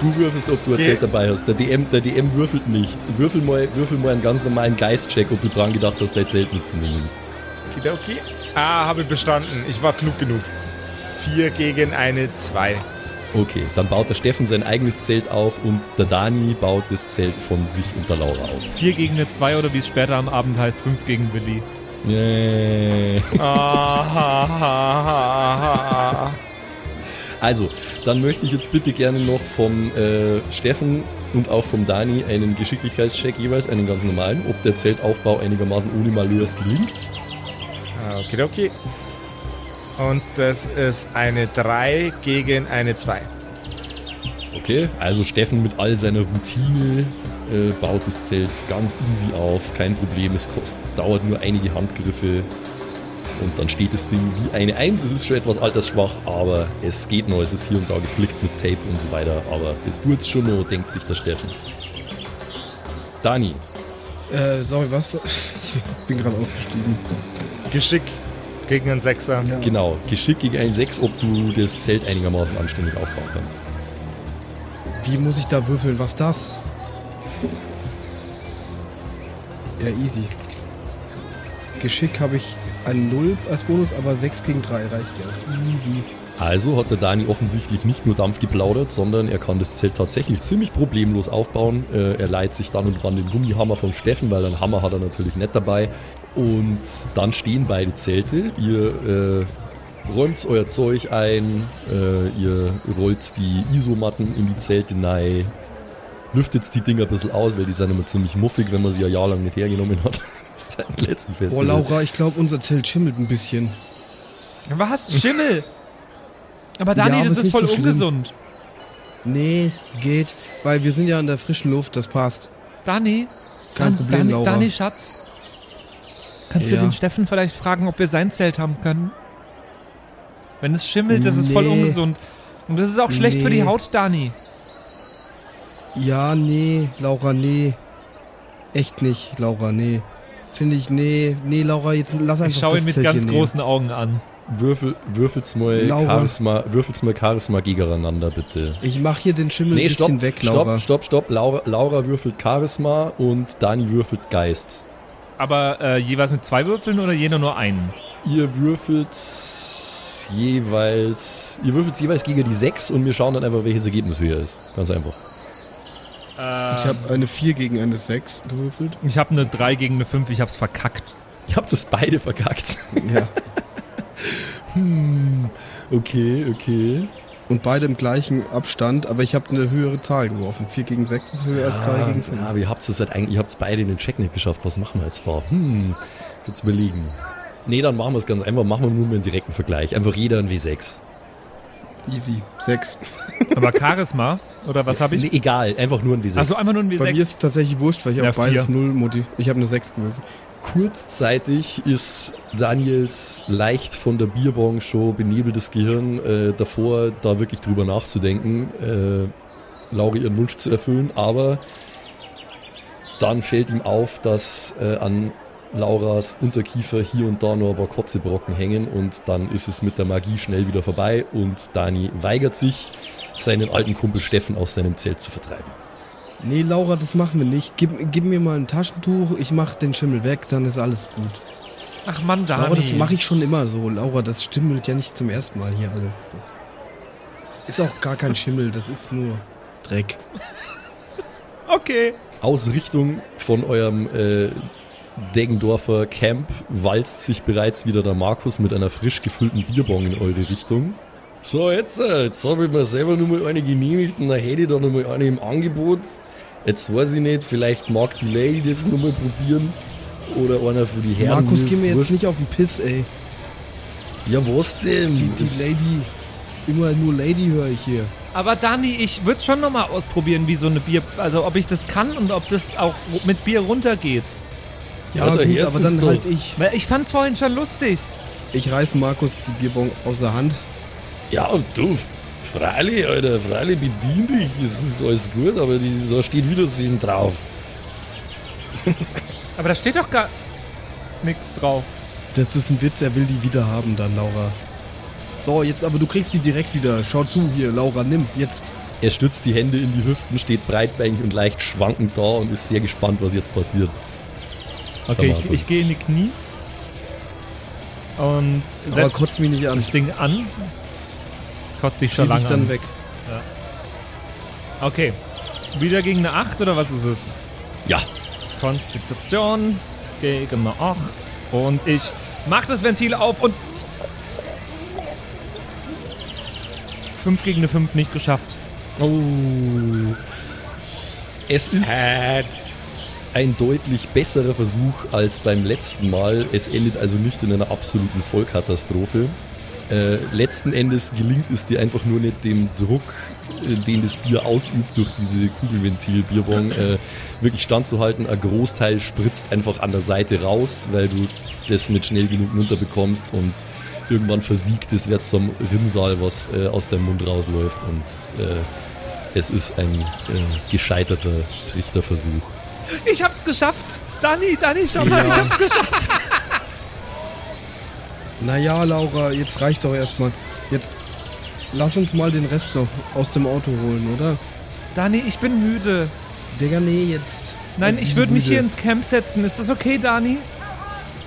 du würfelst, ob du. Zelt dabei hast. Der DM, der DM würfelt nichts. Würfel mal, würfel mal einen ganz normalen Geistcheck, ob du dran gedacht hast, dein Zelt mitzunehmen. Okay. Ah, habe ich bestanden. Ich war klug genug. Vier gegen eine zwei. Okay, dann baut der Steffen sein eigenes Zelt auf und der Dani baut das Zelt von sich und der Laura auf. 4 gegen eine 2 oder wie es später am Abend heißt, 5 gegen Willi. Yeah. Ah. Also, dann möchte ich jetzt bitte gerne noch vom äh, Steffen und auch vom Dani einen Geschicklichkeitscheck jeweils, einen ganz normalen, ob der Zeltaufbau einigermaßen ohne Malheurs gelingt. Okidoki. Und das ist eine 3 gegen eine 2. Okay, also Steffen mit all seiner Routine äh, baut das Zelt ganz easy auf, kein Problem, es kost, dauert nur einige Handgriffe und dann steht das Ding wie eine Eins. Es ist schon etwas altersschwach, aber es geht noch, es ist hier und da geflickt mit Tape und so weiter, aber das tut's schon noch, denkt sich der Steffen. Dani, Äh, sorry, was? für- Ich bin gerade ausgestiegen. Geschick gegen einen Sechser. Ja. genau, Geschick gegen ein 6, ob du das Zelt einigermaßen anständig aufbauen kannst. Wie muss ich da würfeln? Was das? Ja, easy. Geschick habe ich ein 0 als Bonus, aber 6 gegen 3 reicht ja. Easy. Also hat der Dani offensichtlich nicht nur Dampf geplaudert, sondern er kann das Zelt tatsächlich ziemlich problemlos aufbauen. Äh, er leiht sich dann und wann den Gummihammer vom Steffen, weil einen Hammer hat er natürlich nicht dabei. Und dann stehen beide Zelte. Ihr äh, räumt euer Zeug ein, äh, ihr rollt die Isomatten in die Zelte rein, lüftet die Dinger ein bisschen aus, weil die sind immer ziemlich muffig, wenn man sie ein Jahr lang nicht hergenommen hat. Seit dem letzten Festival. Boah, Laura, ich glaube, unser Zelt schimmelt ein bisschen. Was? Schimmel? Aber Dani, Ja, aber das ist ist voll so schlimm. ungesund. Nee, geht. Weil wir sind ja in der frischen Luft, das passt. Dani? Kein Dan- Problem, Dani, Laura. Dani, Schatz. Kannst du Ja. den Steffen vielleicht fragen, ob wir sein Zelt haben können? Wenn es schimmelt, das ist voll Nee. ungesund. Und das ist auch schlecht für die Nee. Haut, Dani. Ja, nee, Laura, nee. Echt nicht, Laura, nee. Finde ich, nee, nee, Laura, jetzt lass einfach Ich schaue ihn mit Zelt ganz hier nehmen. großen Augen an. Würfel, würfelt's mal Laura. Charisma, würfelt's mal Charisma gegeneinander, bitte. Ich mach hier den Schimmel Nee, ein bisschen stopp, weg, Laura. stopp, stopp, stopp. Laura, Laura würfelt Charisma und Dani würfelt Geist. Aber äh, jeweils mit zwei Würfeln oder jeder nur einen? Ihr würfelt jeweils, ihr würfelt jeweils gegen die 6 und wir schauen dann einfach, welches Ergebnis höher ist. Ganz einfach. Ich habe eine 4 gegen eine 6 gewürfelt. Ich habe eine 3 gegen eine 5, ich hab's verkackt. Ihr habt es beide verkackt. Ja. Okay, okay. Und beide im gleichen Abstand, aber ich habe eine höhere Zahl geworfen. 4 gegen 6 ist höher als 3 gegen 5. ja, aber ihr habt es halt eigentlich, ihr habt es beide in den Check nicht geschafft. Was machen wir jetzt da? Hm, jetzt überlegen. Nee, dann machen wir es ganz einfach. Machen wir nur mal einen direkten Vergleich. Einfach jeder ein W6. Easy. 6. Aber Charisma? Oder was habe ich? Nee, egal, einfach nur ein W6. Achso, einfach nur ein Bei mir W6. ist tatsächlich wurscht, weil ich Ja, auch beides. 0 Modi. Ich habe eine 6 gewürfelt. Kurzzeitig ist Daniels leicht von der Bierbong schon benebeltes Gehirn äh, davor, da wirklich drüber nachzudenken, äh, Laura ihren Wunsch zu erfüllen, aber dann fällt ihm auf, dass äh, an Lauras Unterkiefer hier und da noch ein paar Kotzebrocken hängen und dann ist es mit der Magie schnell wieder vorbei und Dani weigert sich, seinen alten Kumpel Steffen aus seinem Zelt zu vertreiben. Nee, Laura, das machen wir nicht. Gib, gib mir mal ein Taschentuch, ich mach den Schimmel weg, dann ist alles gut. Ach Mann, Dani. Laura, das mache ich schon immer so. Laura, das stimmelt ja nicht zum ersten Mal hier alles. Ist auch gar kein Schimmel, das ist nur Dreck. Okay. Aus Richtung von eurem äh, Deggendorfer Camp walzt sich bereits wieder der Markus mit einer frisch gefüllten Bierbong in eure Richtung. So, jetzt, äh, jetzt habe ich mir selber nur mal eine genehmigt und dann hätte ich da noch mal eine im Angebot. Jetzt weiß ich nicht, vielleicht mag die Lady das noch mal probieren. Oder einer für die Herren. Markus, geh mir jetzt wurscht. nicht auf den Piss, ey. Ja, was denn? Die, die Lady, immer nur Lady höre ich hier. Aber Dani, ich würde schon nochmal ausprobieren, wie so eine Bier, also ob ich das kann und ob das auch mit Bier runtergeht. Ja, Ja, gut, aber dann doch. halt ich. Weil ich fand's vorhin schon lustig. Ich reiß Markus die Bierbong aus der Hand. Ja, du, freilich, Alter, freilich bedien dich, es ist alles gut, aber die, da steht Wiedersehen drauf. Aber da steht doch gar nichts drauf. Das ist ein Witz, er will die wieder haben dann, Laura. So, jetzt aber du kriegst die direkt wieder. Schau zu hier, Laura, nimm, jetzt. Er stützt die Hände in die Hüften, steht breitbeinig und leicht schwankend da und ist sehr gespannt, was jetzt passiert. Okay, ich, ich gehe in die Knie und Aber setz kotz mich nicht an. das Ding an. Kotzt dich schon lange dann an. weg. Okay. Wieder gegen eine 8 oder was ist es? Ja, Konstitution gegen eine 8. Und ich mach das Ventil auf und 5 gegen eine 5 nicht geschafft. Oh. Es ist, Äh, ein deutlich besserer Versuch als beim letzten Mal. Es endet also nicht in einer absoluten Vollkatastrophe. Äh, letzten Endes gelingt es dir einfach nur nicht, dem Druck, äh, den das Bier ausübt durch diese Kugelventil-Bierbong, äh, wirklich standzuhalten. Ein Großteil spritzt einfach an der Seite raus, weil du das nicht schnell genug runterbekommst und irgendwann versiegt es, wird zum Rinnsal, was äh, aus deinem Mund rausläuft und äh, es ist ein äh, gescheiterter Trichterversuch. Ich hab's geschafft. Dani, Dani, schau mal, Ja. ich hab's geschafft. Naja, Laura, jetzt reicht doch erstmal. Jetzt lass uns mal den Rest noch aus dem Auto holen, oder? Dani, ich bin müde. Digga, nee, jetzt. Nein, ich würde mich hier ins Camp setzen. Ist das okay, Dani?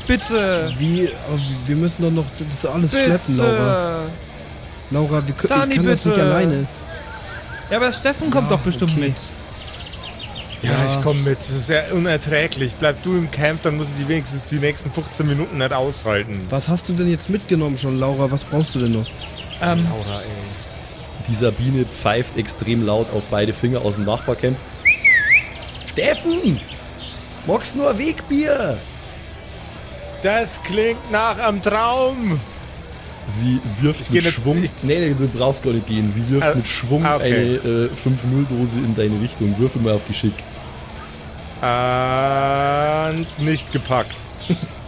Bitte. Wie? Aber Wir müssen doch noch das alles schleppen, Laura. Bitte. Laura, wir können, Dani, ich kann das nicht bitte. alleine. Ja, aber Steffen kommt Ja, doch bestimmt okay. mit. Ja, Ja. ich komme mit. Das ist ja unerträglich. Bleib du im Camp, dann muss ich die wenigstens die nächsten 15 Minuten nicht aushalten. Was hast du denn jetzt mitgenommen schon, Laura? Was brauchst du denn noch? Ähm, Laura, ey. Die Sabine pfeift extrem laut auf beide Finger aus dem Nachbarcamp. Steffen! Magst nur ein Wegbier? Das klingt nach einem Traum. Sie wirft Ich mit nicht- Schwung. ich- nee, nee, du brauchst gar nicht gehen. Sie wirft Ah, mit Schwung ah, okay. eine äh, 5-0-Dose in deine Richtung. Würfel mal auf Geschick. Und nicht gepackt.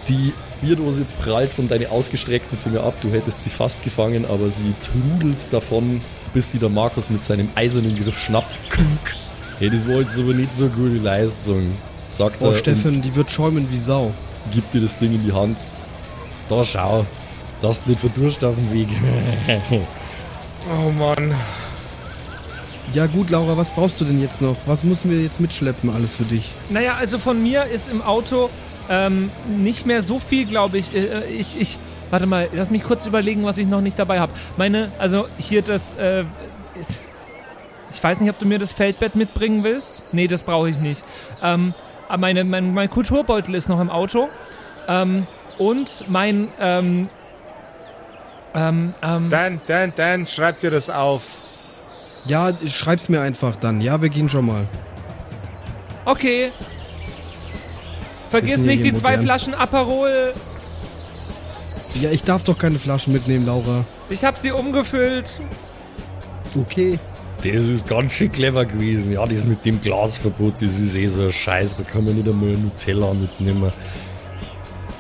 Die Bierdose prallt von deinen ausgestreckten Finger ab. Du hättest sie fast gefangen, aber sie trudelt davon, bis sie der Markus mit seinem eisernen Griff schnappt. Künk. Hey, das war jetzt aber nicht so gute Leistung, sagt Oh, er Steffen, die wird schäumen wie Sau. gibt dir das Ding in die Hand. Da schau, das nicht verdurst auf dem Weg. Oh Mann. Ja gut, Laura, was brauchst du denn jetzt noch? Was müssen wir jetzt mitschleppen alles für dich? naja, also von mir ist im Auto ähm, nicht mehr so viel, glaube ich. Äh, ich. Ich. Warte mal, lass mich kurz überlegen, was ich noch nicht dabei habe. Meine, also hier das. Äh, ist, ich weiß nicht, ob du mir das Feldbett mitbringen willst. Nee, das brauche ich nicht. Ähm, aber meine, mein, mein Kulturbeutel ist noch im Auto. Ähm, und mein. Ähm, ähm, ähm, Dan, Dan, Dan, schreib dir das auf. Ja, schreib's mir einfach dann. Ja, wir gehen schon mal. Okay. Vergiss nicht die zwei. Flaschen Aperol. Ja, ich darf doch keine Flaschen mitnehmen, Laura. Ich habe sie umgefüllt. Okay. Das ist ganz schön clever gewesen. Ja, das mit dem Glasverbot, das ist eh so ein Scheiß. Da kann man nicht einmal Nutella mitnehmen.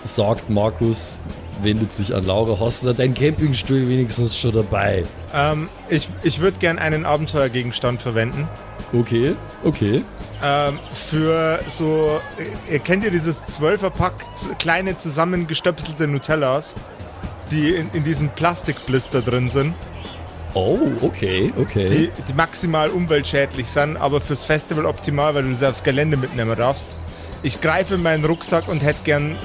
Sagt Markus, wendet sich an Laura. Hast du deinen Campingstuhl wenigstens schon dabei? Ähm, ich ich würde gern einen Abenteuergegenstand verwenden. Okay, okay. Ähm, für so, ihr kennt ihr dieses 12er-Pack z- kleine zusammengestöpselte Nutellas, die in, in diesem Plastikblister drin sind, Oh, okay, okay. die, die maximal umweltschädlich sind, aber fürs Festival optimal, weil du sie aufs Gelände mitnehmen darfst. Ich greife in meinen Rucksack und hätte gern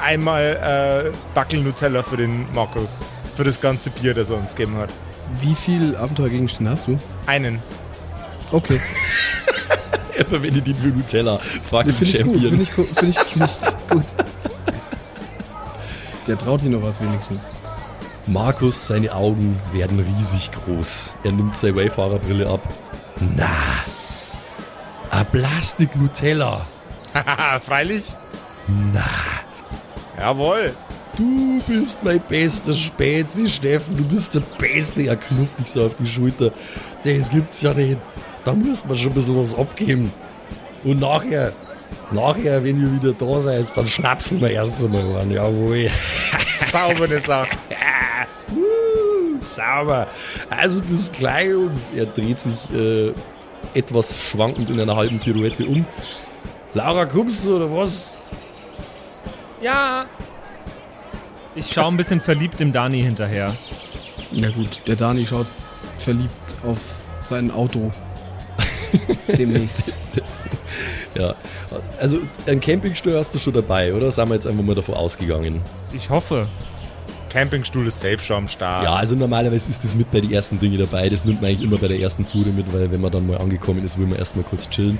einmal äh, Backel Nutella für den Markus. Für das ganze Bier, das er uns gegeben hat. Wie viel Abenteuergegenstände hast du? Einen. Okay. er verwendet ihn für Nutella. Ich gut. Champion. Finde ich, gu- find ich, find ich gut. Der traut sich noch was wenigstens. Markus, seine Augen werden riesig groß. Er nimmt seine Wayfarer-Brille ab. Na, a Plastik Nutella. Haha, freilich? Na, Jawohl. du bist mein bester Spätzi, Steffen. Du bist der Beste. Er knufft dich so auf die Schulter. Das gibt's ja nicht. Da muss man schon ein bisschen was abgeben. Und nachher, nachher, wenn ihr wieder da seid, dann schnapsen wir erst einmal an. Jawohl. Saubere Sache. Sauber. Also bis gleich, Jungs. Er dreht sich äh, etwas schwankend in einer halben Pirouette um. Laura, kommst du oder was? Ja. Ich schaue ein bisschen verliebt dem Dani hinterher. Na gut, der Dani schaut verliebt auf sein Auto. Demnächst. Das, ja. Also ein Campingstuhl hast du schon dabei, oder? Sind wir jetzt einfach mal davon ausgegangen? Ich hoffe. Campingstuhl ist safe schon am Start. Ja, also normalerweise ist das mit bei den ersten Dingen dabei. Das nimmt man eigentlich immer bei der ersten Fuhre mit, weil wenn man dann mal angekommen ist, will man erstmal kurz chillen.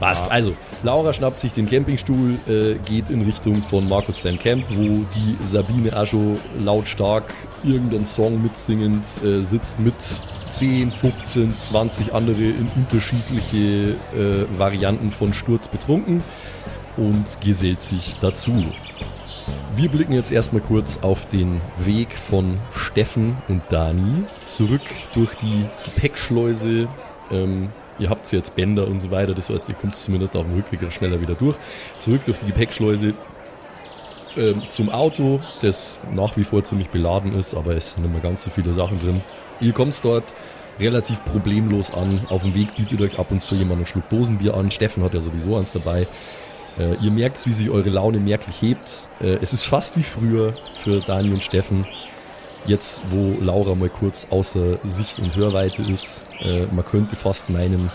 Passt. Also, Laura schnappt sich den Campingstuhl, äh, geht in Richtung von Markus sein Camp, wo die Sabine auch schon lautstark irgendeinen Song mitsingend äh, sitzt mit 10, 15, 20 andere in unterschiedliche äh, Varianten von Sturz betrunken und gesellt sich dazu. Wir blicken jetzt erstmal kurz auf den Weg von Steffen und Dani zurück durch die Gepäckschleuse. Ähm, ihr habt jetzt Bänder und so weiter, das heißt, ihr kommt zumindest auf dem Rückweg schneller wieder durch. Zurück durch die Gepäckschleuse ähm, zum Auto, das nach wie vor ziemlich beladen ist, aber es sind immer ganz so viele Sachen drin. Ihr kommt dort relativ problemlos an. Auf dem Weg bietet euch ab und zu jemand einen Schluck Dosenbier an. Steffen hat ja sowieso eins dabei. Äh, ihr merkt, wie sich eure Laune merklich hebt. Äh, es ist fast wie früher für Dani und Steffen. Jetzt, wo Laura mal kurz außer Sicht und Hörweite ist, äh, man könnte fast meinen,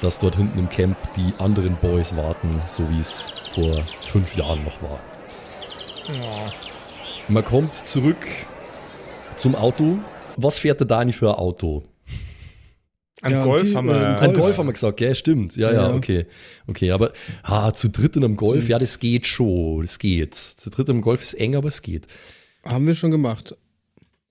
dass dort hinten im Camp die anderen Boys warten, so wie es vor fünf Jahren noch war. Ja. Man kommt zurück zum Auto. Was fährt der Dani für ein Auto? Ein ja, Golf die, haben wir. Äh, ein Golf. Golf haben wir gesagt, ja, stimmt. Ja, ja, ja, okay. Okay, aber ha, zu dritt in einem Golf, ja, das geht schon. Das geht. Zu dritt einem Golf ist eng, aber es geht. Haben wir schon gemacht.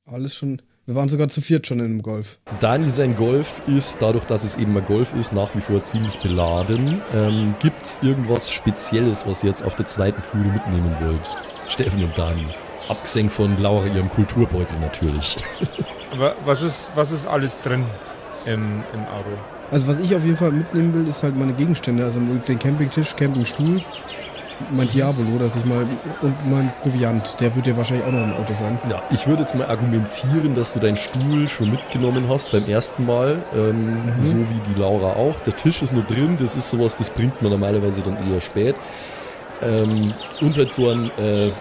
Alles schon. Wir waren sogar zu viert schon in einem Golf. Dani, sein Golf ist, dadurch, dass es eben ein Golf ist, nach wie vor ziemlich beladen. Ähm, Gibt es irgendwas Spezielles, was ihr jetzt auf der zweiten Fuhre mitnehmen wollt? Steffen und Dani. Abgesehen von Laura, ihrem Kulturbeutel natürlich. Aber was ist, was ist alles drin im, im Auto? Also was ich auf jeden Fall mitnehmen will, ist halt meine Gegenstände. Also den Campingtisch, Campingstuhl, mein Diabolo, dass ich mal und mein Proviant, der wird ja wahrscheinlich auch noch im Auto sein. Ja, ich würde jetzt mal argumentieren, dass du deinen Stuhl schon mitgenommen hast beim ersten Mal, ähm, mhm. so wie die Laura auch. Der Tisch ist nur drin, das ist sowas, das bringt man normalerweise dann eher spät. Ähm, und halt so ein äh,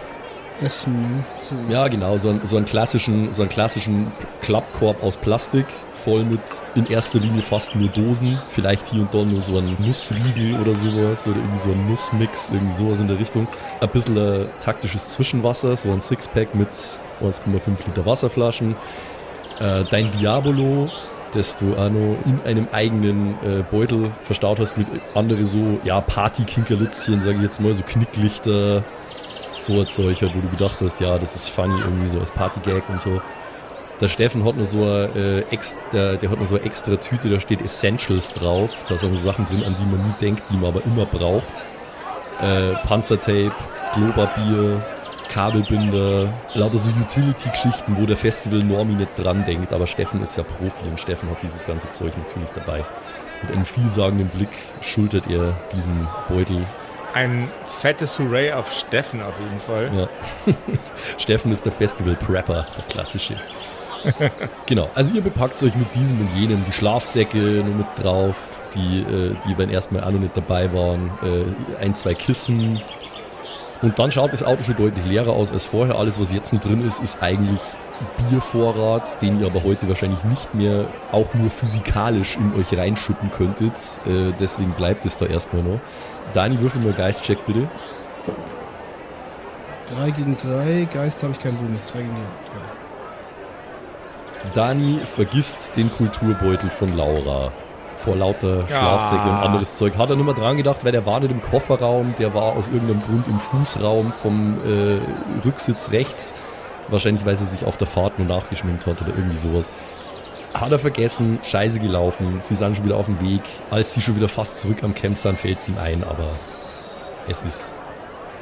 Essen. So. Ja, genau, so, ein, so, einen klassischen, so klassischen Klappkorb aus Plastik, voll mit in erster Linie fast nur Dosen, vielleicht hier und da nur so ein Nussriegel oder sowas oder irgendwie so ein Nussmix, irgendwie sowas in der Richtung. Ein bisschen äh, taktisches Zwischenwasser, so ein Sixpack mit 1,5 Liter Wasserflaschen. Äh, dein Diabolo, das du auch noch in einem eigenen äh, Beutel verstaut hast mit andere so, ja, Party-Kinkerlitzchen, sage ich jetzt mal, so Knicklichter, so ein Zeug, wo du gedacht hast, ja, das ist funny, irgendwie so als Partygag und so. Der Steffen hat nur so eine, äh, extra, der hat nur so eine extra Tüte, da steht Essentials drauf. Da sind so Sachen drin, an die man nie denkt, die man aber immer braucht. Äh, Panzertape, Klopapier, Kabelbinder, lauter so Utility-Geschichten, wo der Festival Normi nicht dran denkt. Aber Steffen ist ja Profi und Steffen hat dieses ganze Zeug natürlich dabei. Mit einem vielsagenden Blick schultert er diesen Beutel ein fettes Hooray auf Steffen auf jeden Fall. Ja. Steffen ist der Festival Prepper, der klassische. genau, also ihr bepackt euch mit diesem und jenem, die Schlafsäcke nur mit drauf, die, äh, die beim ersten Mal auch noch nicht dabei waren, äh, ein, zwei Kissen. Und dann schaut das Auto schon deutlich leerer aus als vorher. Alles, was jetzt noch drin ist, ist eigentlich Biervorrat, den ihr aber heute wahrscheinlich nicht mehr auch nur physikalisch in euch reinschütten könntet. Äh, deswegen bleibt es da erstmal noch. Dani, würfel mal Geist-Check bitte. 3 gegen 3, Geist habe ich keinen Bonus, 3 gegen 3. Dani vergisst den Kulturbeutel von Laura. Vor lauter Schlafsäcke ah. und anderes Zeug. Hat er nur mal dran gedacht, weil der war nicht im Kofferraum, der war aus irgendeinem Grund im Fußraum vom äh, Rücksitz rechts. Wahrscheinlich, weil sie sich auf der Fahrt nur nachgeschminkt hat oder irgendwie sowas. Hat er vergessen, scheiße gelaufen, sie sind schon wieder auf dem Weg. Als sie schon wieder fast zurück am Camp sind, fällt es ihm ein, aber es ist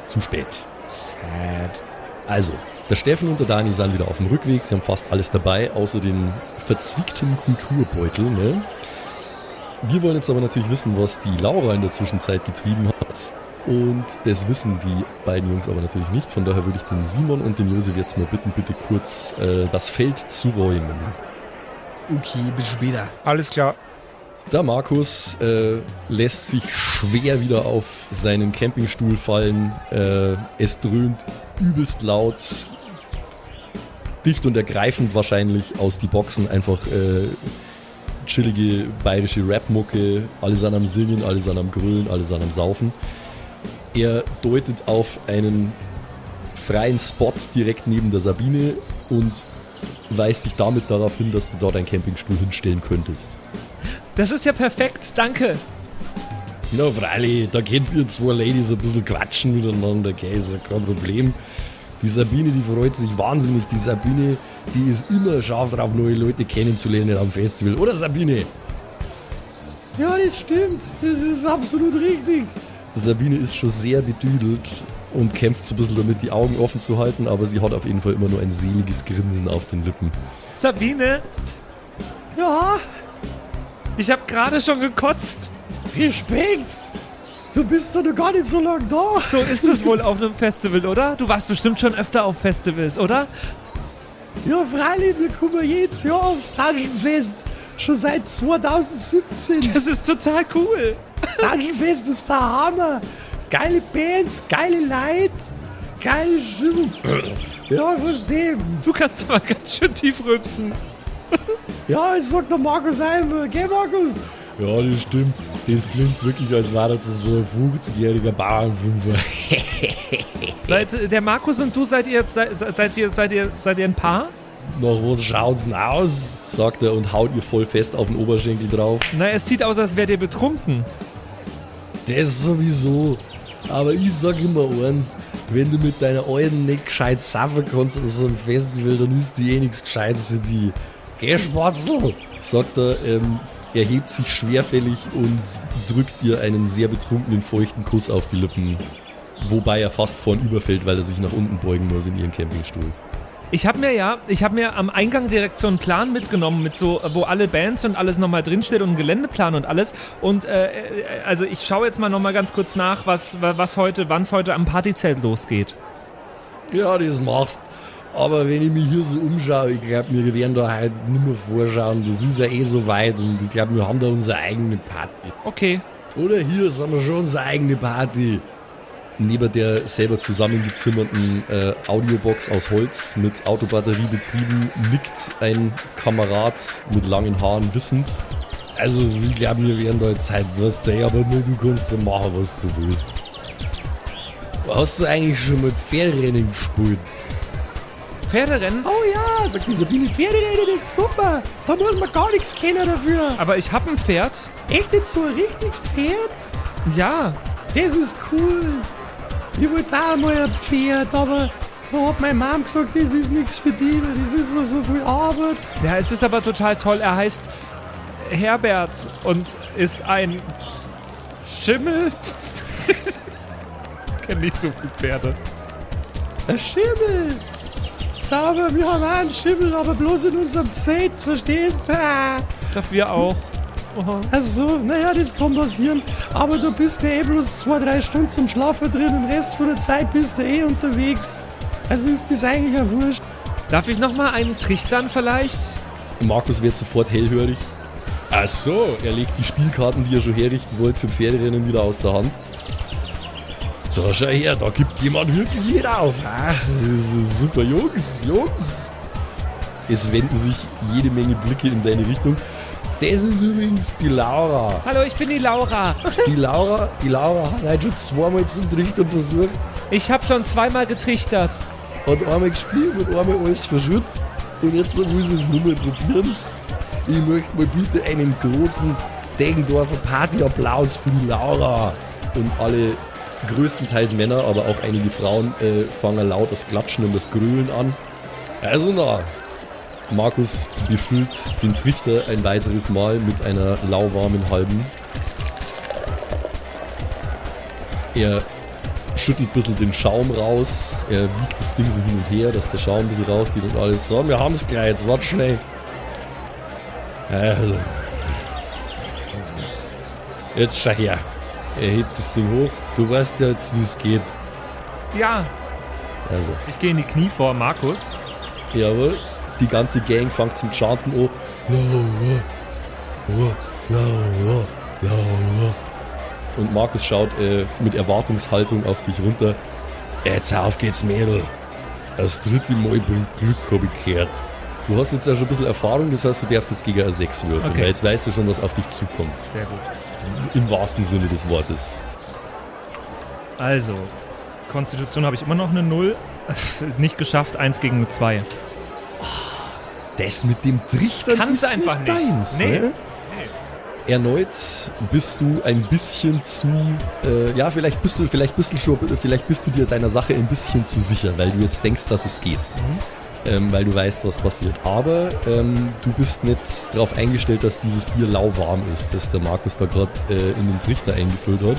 zu spät. Sad. Also, der Steffen und der Dani sind wieder auf dem Rückweg, sie haben fast alles dabei, außer den verzwickten Kulturbeutel. Ne? Wir wollen jetzt aber natürlich wissen, was die Laura in der Zwischenzeit getrieben hat. Und das wissen die beiden Jungs aber natürlich nicht. Von daher würde ich den Simon und den Josef jetzt mal bitten, bitte kurz äh, das Feld zu räumen. Okay, bis später. Alles klar. Der Markus äh, lässt sich schwer wieder auf seinen Campingstuhl fallen. Äh, es dröhnt übelst laut, dicht und ergreifend wahrscheinlich aus die Boxen einfach äh, chillige bayerische Rap-Mucke. Alle sind am Singen, alle sind am Grölen, alle sind am Saufen. Er deutet auf einen freien Spot direkt neben der Sabine und weist dich damit darauf hin, dass du dort einen Campingstuhl hinstellen könntest. Das ist ja perfekt, danke. Na, freilich, da könnt ihr zwei Ladies ein bisschen quatschen miteinander, okay, ist ja kein Problem. Die Sabine, die freut sich wahnsinnig. Die Sabine, die ist immer scharf drauf, neue Leute kennenzulernen am Festival. Oder Sabine? Ja, das stimmt. Das ist absolut richtig. Sabine ist schon sehr bedüdelt und kämpft so ein bisschen damit, die Augen offen zu halten, aber sie hat auf jeden Fall immer nur ein seliges Grinsen auf den Lippen. Sabine, Ja, ich habe gerade schon gekotzt. Respekt! Du bist doch noch gar nicht so lange da. So ist es wohl auf einem Festival, oder? Du warst bestimmt schon öfter auf Festivals, oder? Ja, freilich, wir kommen jedes Jahr aufs Dungeonfest. Schon seit 2017. Das ist total cool. Dungeonfest ist der Hammer. Geile Bands, geile Leute, geile Stimmung. Ja, was dem? Du kannst aber ganz schön tief rülpsen. Ja, es sagt der Markus einmal. Gell, Markus? Ja, das stimmt. Das klingt wirklich, als wäre das so ein 50-jähriger Bauernfünfer. Seid, der Markus und du, seid ihr, jetzt- seid, seid, ihr, seid, ihr, seid ihr ein Paar? Nach was schaut's denn aus? sagt er und haut ihr voll fest auf den Oberschenkel drauf. Na, es sieht aus, als wärt ihr betrunken. Das sowieso. Aber ich sag immer eins, wenn du mit deiner alten nicht gescheit saufen kannst auf so einem Festival, dann ist die eh nichts Gescheites für die. Geh, Spatzel, sagt er, ähm, er hebt sich schwerfällig und drückt ihr einen sehr betrunkenen, feuchten Kuss auf die Lippen. Wobei er fast vorn überfällt, weil er sich nach unten beugen muss in ihren Campingstuhl. Ich habe mir ja, ich habe mir am Eingang direkt so einen Plan mitgenommen, mit so, wo alle Bands und alles nochmal drinsteht und einen Geländeplan und alles. Und äh, äh, also ich schaue jetzt mal nochmal ganz kurz nach, was, was heute, wann es heute am Partyzelt losgeht. Ja, das machst. Aber wenn ich mich hier so umschaue, ich glaube, wir werden da halt nicht mehr vorschauen. Das ist ja eh so weit und ich glaube, wir haben da unsere eigene Party. Okay. Oder hier sind wir schon unsere eigene Party. Neben der selber zusammengezimmerten äh, Audiobox aus Holz mit Autobatterie betrieben, nickt ein Kamerad mit langen Haaren wissend. Also, ich glaube, wir werden da jetzt halt was sehen, aber nur du kannst da machen, was du willst. Hast du eigentlich schon mal Pferderennen gespielt? Pferderennen? Oh ja, sagt die Sabine, Pferderennen ist super. Da muss man gar nichts kennen dafür. Aber ich habe ein Pferd. Echt jetzt so ein richtiges Pferd? Ja. Das ist cool. Ich wollte auch mal ein Pferd, aber da hat meine Mom gesagt, das ist nichts für die, weil das ist so, so viel Arbeit. Ja, es ist aber total toll. Er heißt Herbert und ist ein Schimmel. ich kenne nicht so viele Pferde. Ein Schimmel. Sauber, wir haben auch einen Schimmel, aber bloß in unserem Zelt, verstehst du? Doch wir auch. Oh. Also, naja, das kann passieren. Aber du bist ja eh bloß zwei, drei Stunden zum Schlafen drin. Den Rest von der Zeit bist du eh unterwegs. Also ist das eigentlich ja wurscht. Darf ich noch mal einen trichtern vielleicht? Markus wird sofort hellhörig. Ach so, er legt die Spielkarten, die er schon herrichten wollte, für Pferderennen wieder aus der Hand. Da schau her, da gibt jemand wirklich wieder auf. Ah, das ist super, Jungs, Jungs. Es wenden sich jede Menge Blicke in deine Richtung. Das ist übrigens die Laura. Hallo, ich bin die Laura. Die Laura, die Laura hat heute schon zweimal zum Trichtern versucht. Ich habe schon zweimal getrichtert. Hat einmal gespielt und einmal alles verschüttet. Und jetzt muss ich es nur mal probieren. Ich möchte mal bitte einen großen Deggendorfer Partyapplaus für die Laura. Und alle größtenteils Männer, aber auch einige Frauen äh, fangen laut das Klatschen und das Grölen an. Also na, Markus befüllt den Trichter ein weiteres Mal mit einer lauwarmen halben. Er schüttelt ein bisschen den Schaum raus. Er wiegt das Ding so hin und her, dass der Schaum ein bisschen rausgeht und alles. So, wir haben es gleich, jetzt wart schnell. Also. Jetzt schau her. Er hebt das Ding hoch. Du weißt ja jetzt, wie es geht. Ja, Also, ich gehe in die Knie vor Markus. jawohl. Die ganze Gang fängt zum Chanten an. Und Markus schaut äh, mit Erwartungshaltung auf dich runter. Jetzt auf geht's, Mädel. Das dritte Mal bringt Glück, hab ich gehört. Du hast jetzt ja schon ein bisschen Erfahrung, das heißt, du darfst jetzt gegen eine 6 würfeln, Okay. weil jetzt weißt du schon, was auf dich zukommt. Sehr gut. Im wahrsten Sinne des Wortes. Also, Konstitution habe ich immer noch eine 0. Nicht geschafft, 1 gegen eine 2. Das mit dem Trichtern Kannst ist einfach nicht deins, Nee. ne? erneut bist du ein bisschen zu, äh, ja, vielleicht bist du, vielleicht bist du schon, vielleicht bist du dir deiner Sache ein bisschen zu sicher, weil du jetzt denkst, dass es geht. Ähm, weil du weißt, was passiert. Aber ähm, du bist nicht darauf eingestellt, dass dieses Bier lauwarm ist, das der Markus da gerade äh, in den Trichter eingefüllt hat.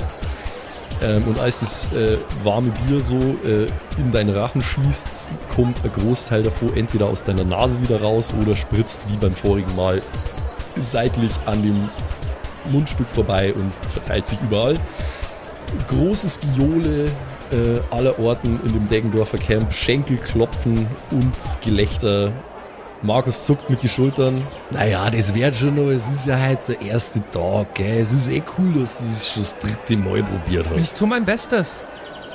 Ähm, und als das äh, warme Bier so äh, in deinen Rachen schießt, kommt ein Großteil davon entweder aus deiner Nase wieder raus oder spritzt wie beim vorigen Mal seitlich an dem Mundstück vorbei und verteilt sich überall. Großes Giole äh, aller Orten in dem Deggendorfer Camp, Schenkelklopfen und Gelächter. Markus zuckt mit die Schultern. Naja, das wird schon noch. Es ist ja heute der erste Tag. Gell? Es ist eh cool, dass du es schon das dritte Mal probiert Ich hast. tue mein Bestes.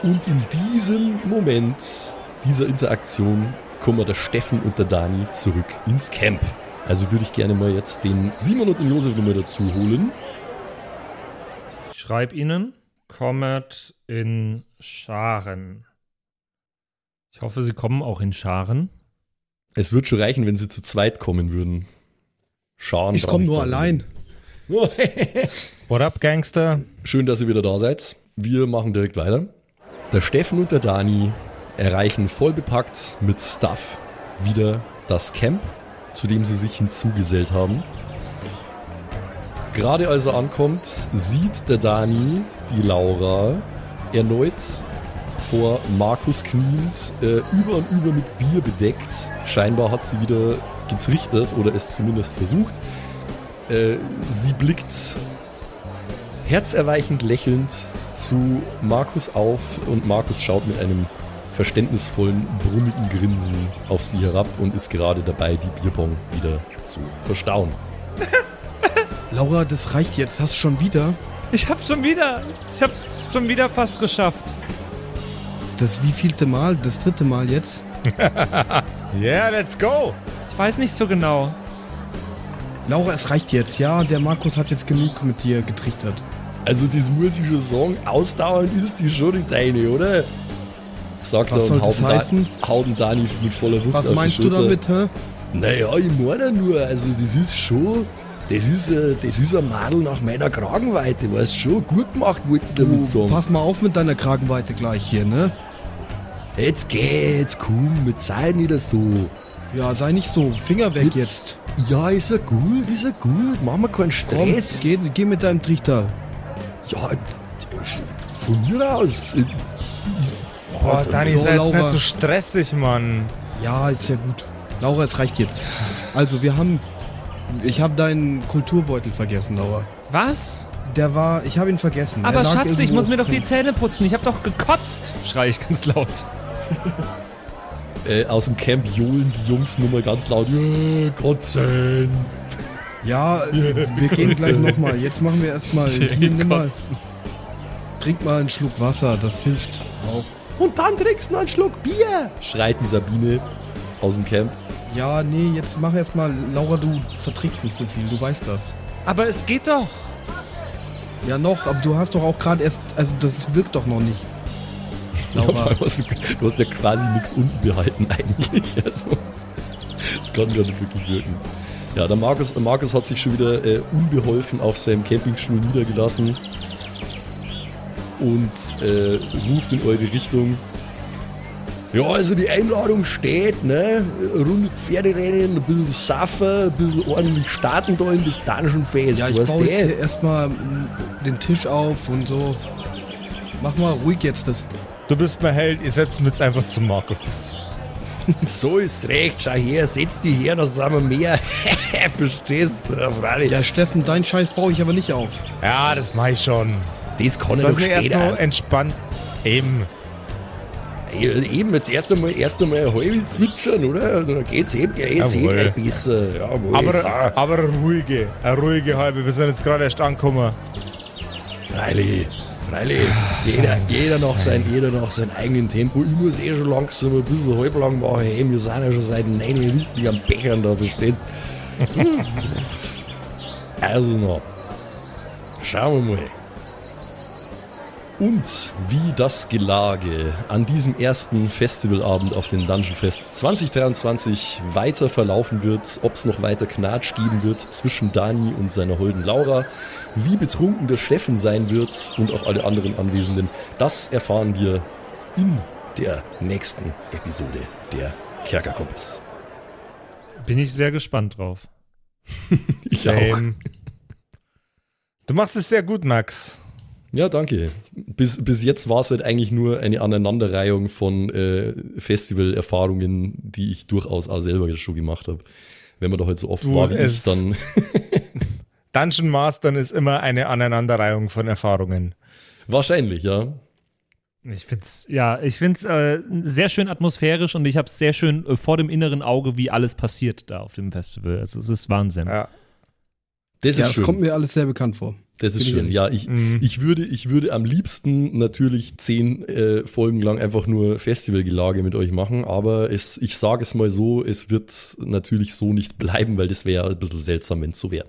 Und in diesem Moment dieser Interaktion kommen der Steffen und der Dani zurück ins Camp. Also würde ich gerne mal jetzt den Simon und den Josef nochmal dazu holen. Ich schreibe Ihnen, kommet in Scharen. Ich hoffe, Sie kommen auch in Scharen. Es wird schon reichen, wenn sie zu zweit kommen würden. Scharen. Ich komme nur allein. What up, Gangster? Schön, dass ihr wieder da seid. Wir machen direkt weiter. Der Steffen und der Dani erreichen vollbepackt mit Stuff wieder das Camp, zu dem sie sich hinzugesellt haben. Gerade als er ankommt, sieht der Dani die Laura erneut vor Markus kniend, äh, über und über mit Bier bedeckt. Scheinbar hat sie wieder getrichtert oder es zumindest versucht. Äh, sie blickt herzerweichend lächelnd zu Markus auf und Markus schaut mit einem verständnisvollen, brummigen Grinsen auf sie herab und ist gerade dabei, die Bierbong wieder zu verstauen. Laura, das reicht jetzt. Hast du schon wieder? Ich hab's schon wieder. Ich hab's schon wieder fast geschafft. Das wievielte Mal? Das dritte Mal jetzt? Yeah, let's go! Ich weiß nicht so genau. Laura, es reicht jetzt. Ja, der Markus hat jetzt genug mit dir getrichtert. Also das muss ich schon sagen, ausdauernd ist die schon die deine, oder? Sagt Was er soll und das haut, heißen? Da, haut den Dani mit voller Wucht Was auf die meinst du damit, hä? Naja, ich meine nur, also das ist schon, das ist, äh, das ist ein Madel nach meiner Kragenweite, weißt schon, gut gemacht, wollte ich damit Du, sagen. pass mal auf mit deiner Kragenweite gleich hier, ne? Jetzt geht's, komm, jetzt sei nicht so. Ja, sei nicht so. Finger weg jetzt. Ja, ist ja gut, ist ja gut, mach mal keinen Komm, Stress. geh, geh mit deinem Trichter. Ja, von mir aus. Boah, Dani, so, sei jetzt Laura. nicht so stressig, Mann. Ja, ist ja gut. Laura, es reicht jetzt. Also, wir haben. Ich habe deinen Kulturbeutel vergessen, Laura. Was? Der war. Ich habe ihn vergessen. Aber Er Schatz, ich muss mir doch die. Zähne putzen. Ich hab doch gekotzt. Schrei ich ganz laut. Äh, aus dem Camp johlen die Jungs nur mal ganz laut. Ja, Kotzen. Ja, wir gehen gleich nochmal. Jetzt machen wir erstmal. Hier, nimm mal. Trink mal einen Schluck Wasser, das hilft auch. Und dann trinkst du noch einen Schluck Bier, schreit die Sabine aus dem Camp. Ja, nee, jetzt mach erstmal. Laura, du verträgst nicht so viel, du weißt das. Aber es geht doch. Ja, noch, aber du hast doch auch gerade erst. Also, das wirkt doch noch nicht. Ja, Laura. allem hast du, du hast ja quasi nichts unten behalten eigentlich. Also, das kann gar nicht wirklich wirken. Ja, der Markus, Markus hat sich schon wieder äh, unbeholfen auf seinem Campingstuhl niedergelassen und äh, ruft in eure Richtung. Ja, also die Einladung steht, ne? Runde Pferderennen, ein bisschen Saffen, ein bisschen ordentlich starten da in das Dungeon-Fest. Ja, ich weißt baue du? jetzt hier erstmal den Tisch auf und so. Mach mal ruhig jetzt das. Du bist mein Held, ihr setzt mich jetzt einfach zu Markus. So ist recht, schau her, setz dich her, da sind wir mehr. Verstehst du, Freilich. Ja, Steffen, deinen Scheiß baue ich aber nicht auf. Ja, das mach ich schon. Das kann Lass doch später. noch entspannt. Eben. Eben, jetzt erst einmal, erst einmal ein halbes zwitschern, oder? Dann geht's eben jetzt eh gleich besser. Jawohl, Aber, aber ruhige, eine ruhige halbe. Wir sind jetzt gerade erst angekommen. Freilich, freilich. Jeder, jeder, nach sein, jeder nach seinem eigenen Tempo. Ich muss eh schon langsam ein bisschen halblang machen. Hey, wir sind ja schon seit neun richtig am Bechern da, verstehst Also noch. Schauen wir mal. Und wie das Gelage an diesem ersten Festivalabend auf dem Dungeon Fest 2023 weiter verlaufen wird, ob es noch weiter Knatsch geben wird zwischen Dani und seiner holden Laura, wie betrunken der Steffen sein wird und auch alle anderen Anwesenden, das erfahren wir in der nächsten Episode der Kerkerkompass. Bin ich sehr gespannt drauf. Ich auch. Ähm, du machst es sehr gut, Max. Ja, danke. Bis, bis jetzt war es halt eigentlich nur eine Aneinanderreihung von äh, Festivalerfahrungen, die ich durchaus auch selber schon gemacht habe. Wenn man doch halt so oft Du, war wie ich, es- dann Dungeon Mastern ist immer eine Aneinanderreihung von Erfahrungen. wahrscheinlich, ja. Ich find's, ja, ich find's äh, sehr schön atmosphärisch und ich hab's sehr schön äh, vor dem inneren Auge, wie alles passiert da auf dem Festival. Also es ist Wahnsinn. Ja. Das Ja, ist das schön. kommt mir alles sehr bekannt vor. Das ist schön. Ja, ich, Mhm. ich, würde, ich würde am liebsten natürlich zehn äh, Folgen lang einfach nur Festivalgelage mit euch machen, aber es, ich sage es mal so, es wird natürlich so nicht bleiben, weil das wäre ein bisschen seltsam, wenn es so wäre.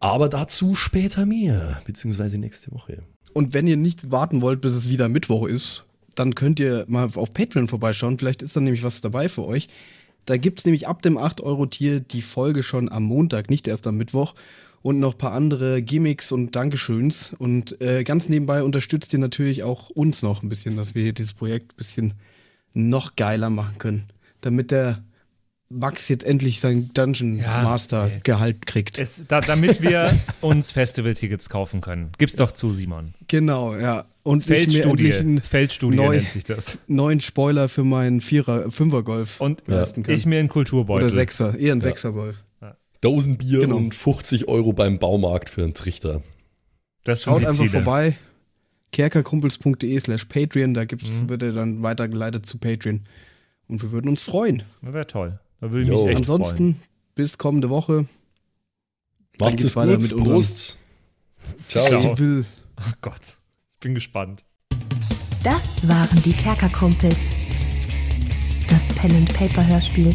Aber dazu später mehr, beziehungsweise nächste Woche. Und wenn ihr nicht warten wollt, bis es wieder Mittwoch ist, dann könnt ihr mal auf Patreon vorbeischauen. Vielleicht ist da nämlich was dabei für euch. Da gibt es nämlich ab dem 8-Euro-Tier die Folge schon am Montag, nicht erst am Mittwoch. Und noch ein paar andere Gimmicks und Dankeschöns. Und äh, ganz nebenbei unterstützt ihr natürlich auch uns noch ein bisschen, dass wir dieses Projekt ein bisschen noch geiler machen können. Damit der Max jetzt endlich sein Dungeon Ja, Master ey. Gehalt kriegt. Es, da, damit wir uns Festival-Tickets kaufen können. Gib's doch zu, Simon. genau, ja. Und ich mir endlich Feldstudie. einen Feldstudie neu- nennt sich das. neuen Spoiler für meinen Vierer, Fünfer-Golf Und kann. ich mir einen Kulturbeutel. Oder Sechser, eher ein Sechser-Golf. Dosenbier Genau. und 50 Euro beim Baumarkt für einen Trichter. Das Schaut einfach Ziele. vorbei. kerkerkumpels.de slash Patreon, da gibt's, Mhm. wird er dann weitergeleitet zu Patreon. Und wir würden uns freuen. Das wäre toll. Da würde ich Jo. mich echt Ansonsten, bis kommende Woche. Macht's geht's es weiter gut. mit Prost. Ciao. Ciao. Ich will freuen. Oh Gott. Ich bin gespannt. Das waren die Kerkerkumpels. Das Pen and Paper Hörspiel.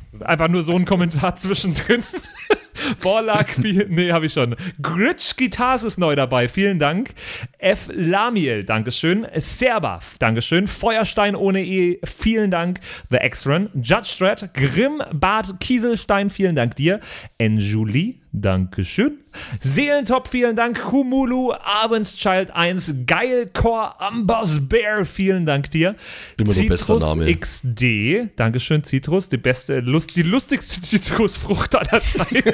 einfach nur so ein Kommentar zwischendrin. Borlak, nee, habe ich schon. Gritsch Guitars ist neu dabei, vielen Dank. F. Lamiel, Dankeschön. Serba, Dankeschön. Feuerstein ohne E, vielen Dank. The X-Run, Judge Strat, Grimm, Bart Kieselstein, vielen Dank dir. Enjulie, Dankeschön. Seelentop, vielen Dank. Kumulu, Abendschild 1, Geilcore, Amboss Bear, vielen Dank dir. Immer noch bester Citrus Name. XD, Dankeschön, Citrus, die beste, Lust, die lustigste Zitrusfrucht aller Zeiten.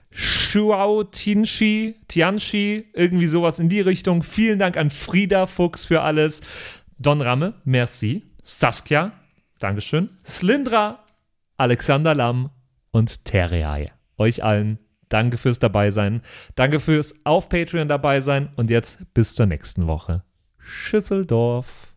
Shuao Tianchi, Tianchi, irgendwie sowas in die Richtung. Vielen Dank an Frieda Fuchs für alles. Don Ramme, merci. Saskia, Dankeschön. Slindra, Alexander Lamm und Terreae. Euch allen danke fürs Dabeisein. Danke fürs auf Patreon dabei sein und jetzt bis zur nächsten Woche. Schüsseldorf.